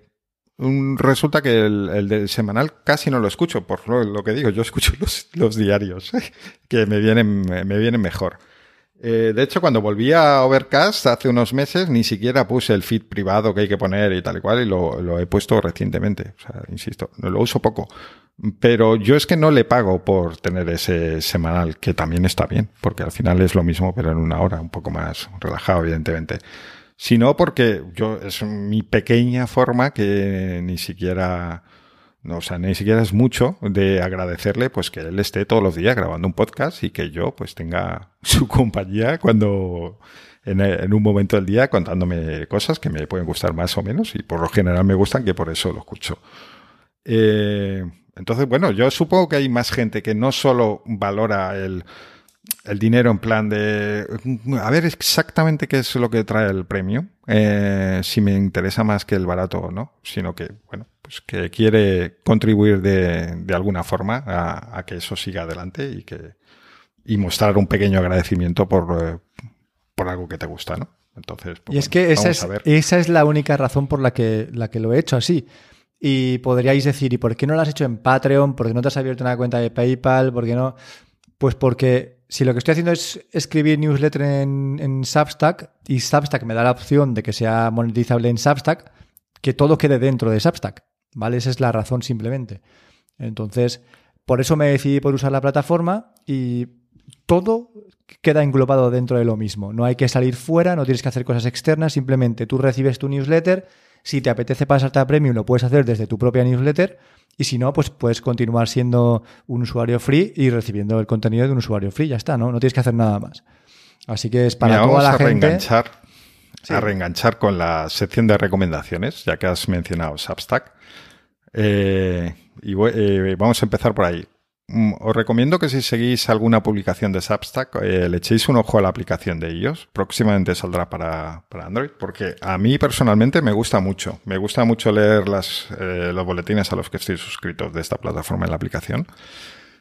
resulta que el, del semanal casi no lo escucho, por lo, que digo, yo escucho los, los diarios, que me vienen, me vienen mejor. Eh, de hecho, cuando volví a Overcast hace unos meses, ni siquiera puse el feed privado que hay que poner y tal y cual, y lo, he puesto recientemente. O sea, insisto, lo uso poco. Pero yo es que no le pago por tener ese semanal, que también está bien, porque al final es lo mismo, pero en una hora, un poco más relajado, evidentemente. Sino porque yo, es mi pequeña forma que ni siquiera o sea, ni siquiera es mucho de agradecerle pues que él esté todos los días grabando un podcast y que yo pues tenga su compañía cuando en, un momento del día contándome cosas que me pueden gustar más o menos y por lo general me gustan que por eso lo escucho. Eh, entonces, bueno, yo supongo que hay más gente que no solo valora el, el dinero en plan de a ver exactamente qué es lo que trae el premio, eh, si me interesa más que el barato o no, sino que, bueno, pues que quiere contribuir de, de alguna forma a, que eso siga adelante y que y mostrar un pequeño agradecimiento por, eh, por algo que te gusta, ¿no? Entonces, pues y es que esa es, esa es la única razón por la que, la que lo he hecho así. Y podríais decir, ¿y por qué no lo has hecho en Patreon? ¿Por qué no te has abierto una cuenta de PayPal? ¿Por qué no? Pues porque si lo que estoy haciendo es escribir newsletter en, en Substack y Substack me da la opción de que sea monetizable en Substack, que todo quede dentro de Substack. ¿vale? Esa es la razón simplemente. Entonces, por eso me decidí por usar la plataforma y todo queda englobado dentro de lo mismo. No hay que salir fuera, no tienes que hacer cosas externas, simplemente tú recibes tu newsletter, si te apetece pasarte a Premium lo puedes hacer desde tu propia newsletter y si no, pues puedes continuar siendo un usuario free y recibiendo el contenido de un usuario free, ya está, ¿no? No tienes que hacer nada más. Así que es para toda la gente. A reenganchar con la sección de recomendaciones, ya que has mencionado Substack. Eh, y eh, vamos a empezar por ahí. Mm, os recomiendo que si seguís alguna publicación de Substack, eh, le echéis un ojo a la aplicación de ellos. Próximamente saldrá para, Android, porque a mí personalmente me gusta mucho. Me gusta mucho leer las, los boletines a los que estoy suscrito de esta plataforma en la aplicación.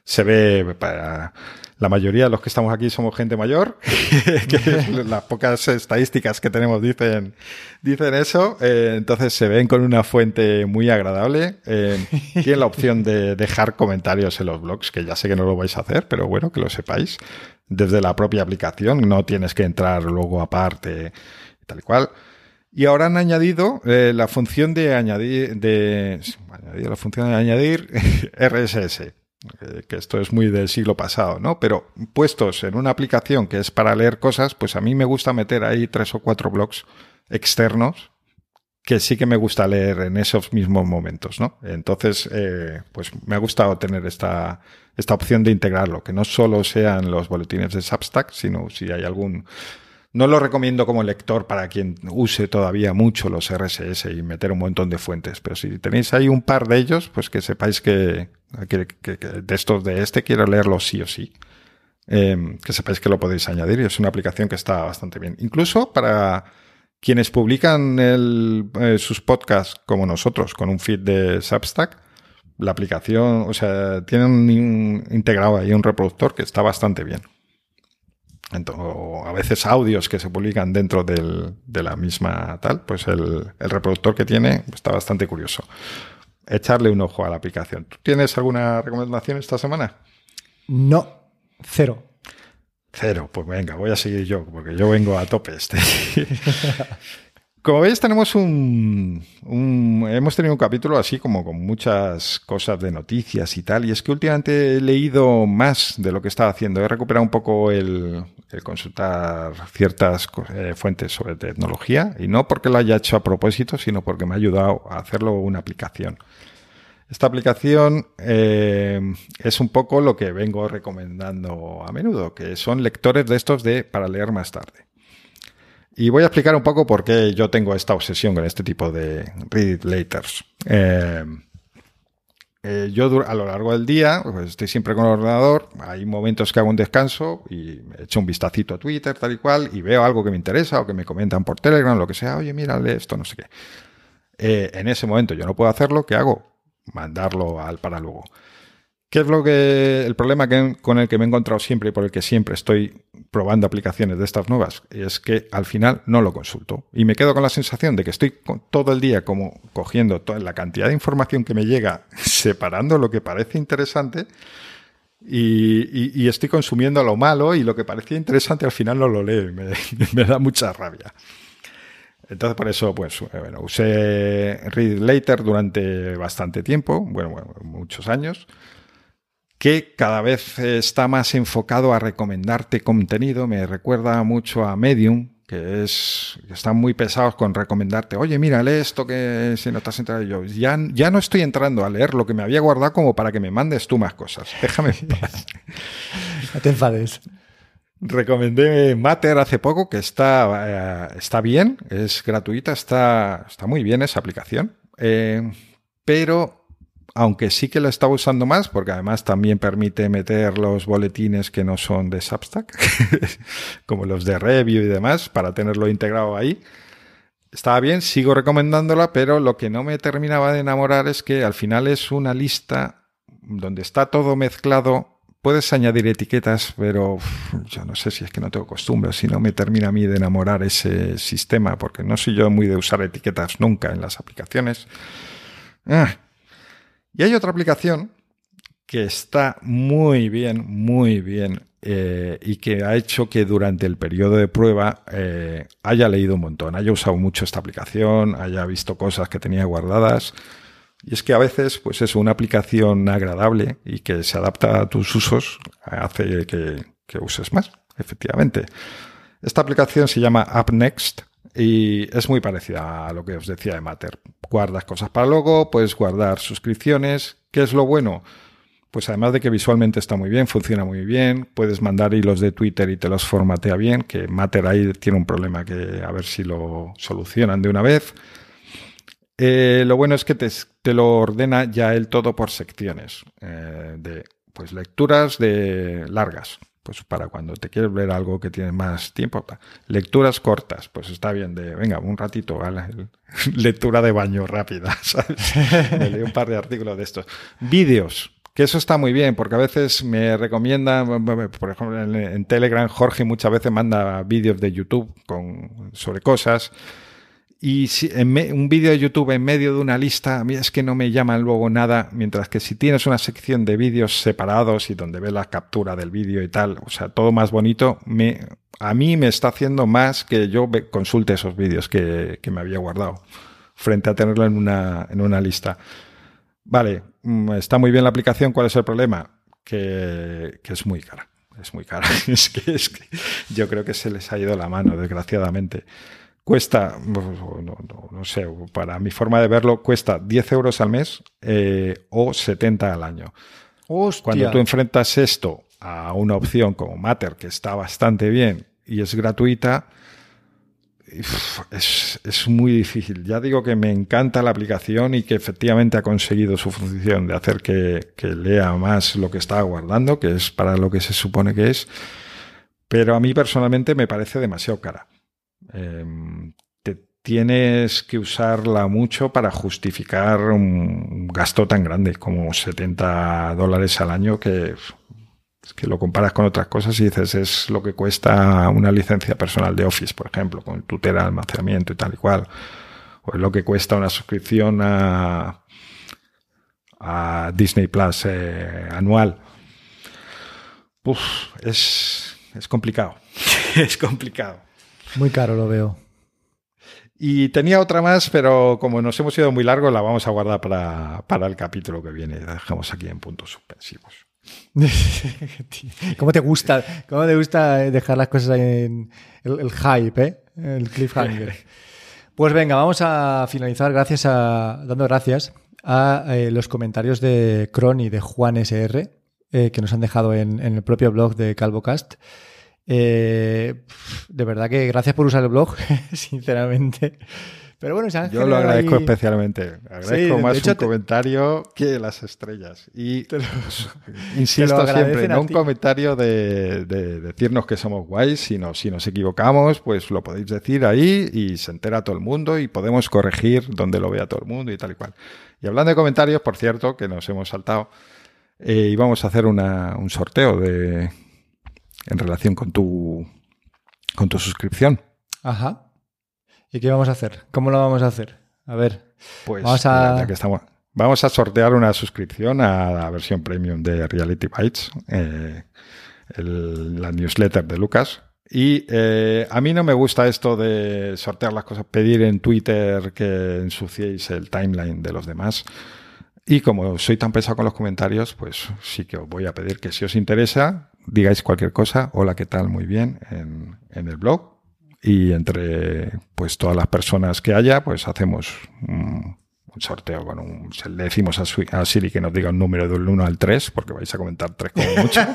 Se ve para la mayoría de los que estamos aquí somos gente mayor, que las pocas estadísticas que tenemos dicen, dicen eso. Eh, entonces se ven con una fuente muy agradable. Eh, tienen la opción de dejar comentarios en los blogs, que ya sé que no lo vais a hacer, pero bueno, que lo sepáis. Desde la propia aplicación, no tienes que entrar luego aparte, tal y cual. Y ahora han añadido eh, la función de añadir, de, añadir la función de añadir RSS que esto es muy del siglo pasado, ¿no? Pero puestos en una aplicación que es para leer cosas, pues a mí me gusta meter ahí tres o cuatro blogs externos que sí que me gusta leer en esos mismos momentos, ¿no? Entonces, eh, pues me ha gustado tener esta, esta opción de integrarlo, que no solo sean los boletines de Substack, sino si hay algún no lo recomiendo como lector para quien use todavía mucho los RSS y meter un montón de fuentes, pero si tenéis ahí un par de ellos, pues que sepáis que, de estos de este quiero leerlo sí o sí. Em, que sepáis que lo podéis añadir y es una aplicación que está bastante bien. Incluso para quienes publican eh, sus podcasts como nosotros con un feed de Substack, la aplicación, o sea, tienen integrado ahí un reproductor que está bastante bien a veces audios que se publican dentro de la misma tal, pues el, reproductor que tiene está bastante curioso. Echarle un ojo a la aplicación. ¿Tú tienes alguna recomendación esta semana? No, cero. Cero, pues venga, voy a seguir yo, porque yo vengo a tope este. Como veis, tenemos un, Hemos tenido un capítulo así como con muchas cosas de noticias y tal. Y es que últimamente he leído más de lo que estaba haciendo. He recuperado un poco el, consultar ciertas eh, fuentes sobre tecnología. Y no porque lo haya hecho a propósito, sino porque me ha ayudado a hacerlo una aplicación. Esta aplicación eh, es un poco lo que vengo recomendando a menudo, que son lectores de estos de para leer más tarde. Y voy a explicar un poco por qué yo tengo esta obsesión con este tipo de read laters. Eh, eh, yo a lo largo del día pues estoy siempre con el ordenador, hay momentos que hago un descanso y echo un vistacito a Twitter tal y cual y veo algo que me interesa o que me comentan por Telegram, lo que sea, oye, mírale esto, no sé qué. Eh, en ese momento yo no puedo hacerlo, ¿qué hago? Mandarlo al para luego. ¿Qué es lo que el problema con el que me he encontrado siempre y por el que siempre estoy probando aplicaciones de estas nuevas? Es que al final no lo consulto y me quedo con la sensación de que estoy todo el día como cogiendo toda la cantidad de información que me llega, separando lo que parece interesante y, estoy consumiendo lo malo y lo que parecía interesante al final no lo leo y me, me da mucha rabia. Entonces, por eso, pues, bueno, usé Read Later durante bastante tiempo, bueno, bueno, muchos años que cada vez está más enfocado a recomendarte contenido. Me recuerda mucho a Medium, que es están muy pesados con recomendarte, oye, mira, lee esto que si no estás entrando yo. Ya, ya no estoy entrando a leer lo que me había guardado como para que me mandes tú más cosas. Déjame en paz. no te enfades. Recomendé Matter hace poco, que está, eh, está bien, es gratuita, está, está muy bien esa aplicación. Eh, pero aunque sí que lo estaba usando más, porque además también permite meter los boletines que no son de Substack, como los de review y demás, para tenerlo integrado ahí. Estaba bien, sigo recomendándola, pero lo que no me terminaba de enamorar es que al final es una lista donde está todo mezclado. Puedes añadir etiquetas, pero yo no sé si es que no tengo costumbre, si no me termina a mí de enamorar ese sistema, porque no soy yo muy de usar etiquetas nunca en las aplicaciones. Ah, y hay otra aplicación que está muy bien, muy bien, eh, y que ha hecho que durante el periodo de prueba eh, haya leído un montón, haya usado mucho esta aplicación, haya visto cosas que tenía guardadas. Y es que a veces, pues es una aplicación agradable y que se adapta a tus usos, hace que, que uses más, efectivamente. Esta aplicación se llama UpNext y es muy parecida a lo que os decía de Matter. Guardas cosas para luego, puedes guardar suscripciones. ¿Qué es lo bueno? Pues además de que visualmente está muy bien, funciona muy bien, puedes mandar hilos de Twitter y te los formatea bien, que Matter ahí tiene un problema que a ver si lo solucionan de una vez. Eh, lo bueno es que te, lo ordena ya él todo por secciones eh, de pues lecturas de largas, pues para cuando te quieres ver algo que tiene más tiempo. Lecturas cortas, pues está bien de, venga, un ratito, lectura de baño rápida, ¿sabes? Leí un par de artículos de estos. Vídeos, que eso está muy bien, porque a veces me recomiendan, por ejemplo, en, Telegram, Jorge muchas veces manda vídeos de YouTube con, sobre cosas y si en un vídeo de YouTube en medio de una lista, a mí es que no me llama luego nada, mientras que si tienes una sección de vídeos separados y donde ves la captura del vídeo y tal, o sea, todo más bonito, me, a mí me está haciendo más que yo consulte esos vídeos que, que me había guardado, frente a tenerlo en una, en una lista. Vale, mm, está muy bien la aplicación, ¿cuál es el problema? Que, que es muy cara, es muy cara. es, que, es que yo creo que se les ha ido la mano, desgraciadamente cuesta, no, sé, para mi forma de verlo, cuesta 10 euros al mes eh, o 70 al año. Cuando tú enfrentas esto a una opción como Matter, que está bastante bien y es gratuita, es, muy difícil. Ya digo que me encanta la aplicación y que efectivamente ha conseguido su función de hacer que, lea más lo que está guardando, que es para lo que se supone que es. Pero a mí personalmente me parece demasiado cara. Em, te tienes que usarla mucho para justificar un gasto tan grande como 70 dólares al año que, que lo comparas con otras cosas y dices es lo que cuesta una licencia personal de Office, por ejemplo, con tutela, almacenamiento y tal y cual. O es lo que cuesta una suscripción a, Disney Plus eh, anual. Uf, es, es complicado. es complicado. Muy caro lo veo. Y tenía otra más, pero como nos hemos ido muy largo, la vamos a guardar para, para el capítulo que viene. La dejamos aquí en puntos suspensivos. ¿Cómo te gusta, cómo te gusta dejar las cosas en el, el hype, eh? el cliffhanger? Pues venga, vamos a finalizar gracias a, dando gracias a eh, los comentarios de Cron y de Juan SR eh, que nos han dejado en, en, el propio blog de CalvoCast. Eh, de verdad que gracias por usar el blog, sinceramente. Pero bueno, Yo lo agradezco ahí... especialmente. Agradezco Sí, más hecho, un te- comentario que las estrellas. Y Te lo- insisto te lo agradecen siempre, no un comentario de, de decirnos que somos guays, sino si nos equivocamos, pues lo podéis decir ahí y se entera todo el mundo y podemos corregir donde lo vea todo el mundo y tal y cual. Y hablando de comentarios, por cierto, que nos hemos saltado, eh, íbamos a hacer una- un sorteo de en relación con tu con tu suscripción. Ajá. ¿Y qué vamos a hacer? ¿Cómo lo vamos a hacer? A ver. Pues Vamos a- mira, ya que estamos, vamos a sortear una suscripción a la versión premium de Reality Bytes, eh, el- la newsletter de Lucas. Y eh, a mí no me gusta esto de sortear las cosas, pedir en Twitter que ensuciéis el timeline de los demás. Y como soy tan pesado con los comentarios, pues sí que os voy a pedir que si os interesa, digáis cualquier cosa. Hola, ¿qué tal? Muy bien, en, en el blog. Y entre pues todas las personas que haya, pues hacemos un, un sorteo con un. Le decimos a, su- a Siri que nos diga un número del 1 al 3, porque vais a comentar 3 como mucho.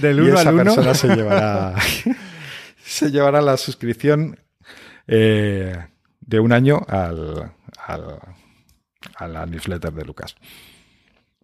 Del y 1 esa al 1. persona se llevará, se llevará la suscripción eh, de un año al, al- a la newsletter de Lucas.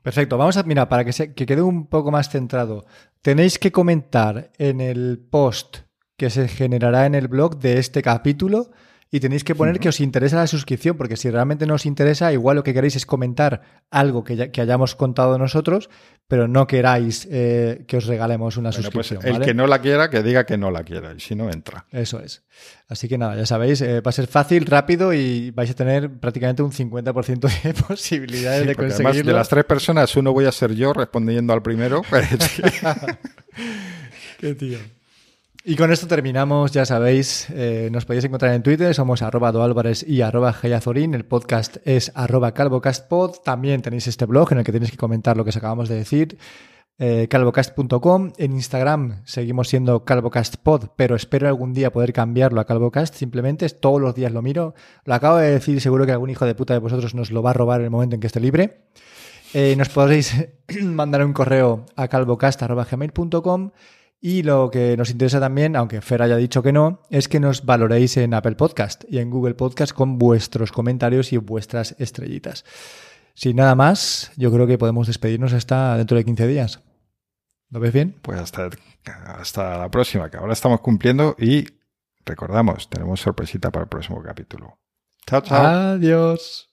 Perfecto. Vamos a, mira, para que, se, que quede un poco más centrado, tenéis que comentar en el post que se generará en el blog de este capítulo y tenéis que poner que os interesa la suscripción, porque si realmente no os interesa, igual lo que queréis es comentar algo que, ya- que hayamos contado nosotros, pero no queráis eh, que os regalemos una Bueno, pues suscripción. el ¿vale? que no la quiera, que diga que no la quiera, y si no entra. Eso es. Así que nada, ya sabéis, eh, va a ser fácil, rápido y vais a tener prácticamente un 50% de posibilidades Sí, de además conseguirlo. de las tres personas, uno voy a ser yo respondiendo al primero. Qué tío. Y con esto terminamos, ya sabéis, eh, nos podéis encontrar en Twitter, somos arroba doalvarez y arroba geyazorín, el podcast es arroba calvocastpod, también tenéis este blog en el que tenéis que comentar lo que os acabamos de decir, eh, calvocast.com, en Instagram seguimos siendo calvocastpod, pero espero algún día poder cambiarlo a calvocast, simplemente todos los días lo miro, lo acabo de decir, seguro que algún hijo de puta de vosotros nos lo va a robar en el momento en que esté libre. Eh, nos podéis mandar un correo a calvocast.gmail.com y lo que nos interesa también, aunque Fer haya dicho que no, es que nos valoréis en Apple Podcast y en Google Podcast con vuestros comentarios y vuestras estrellitas. Sin nada más, yo creo que podemos despedirnos hasta dentro de 15 días. ¿Lo ves bien? pues hasta, hasta la próxima, que ahora estamos cumpliendo y recordamos, tenemos sorpresita para el próximo capítulo. Chao, chao. Adiós.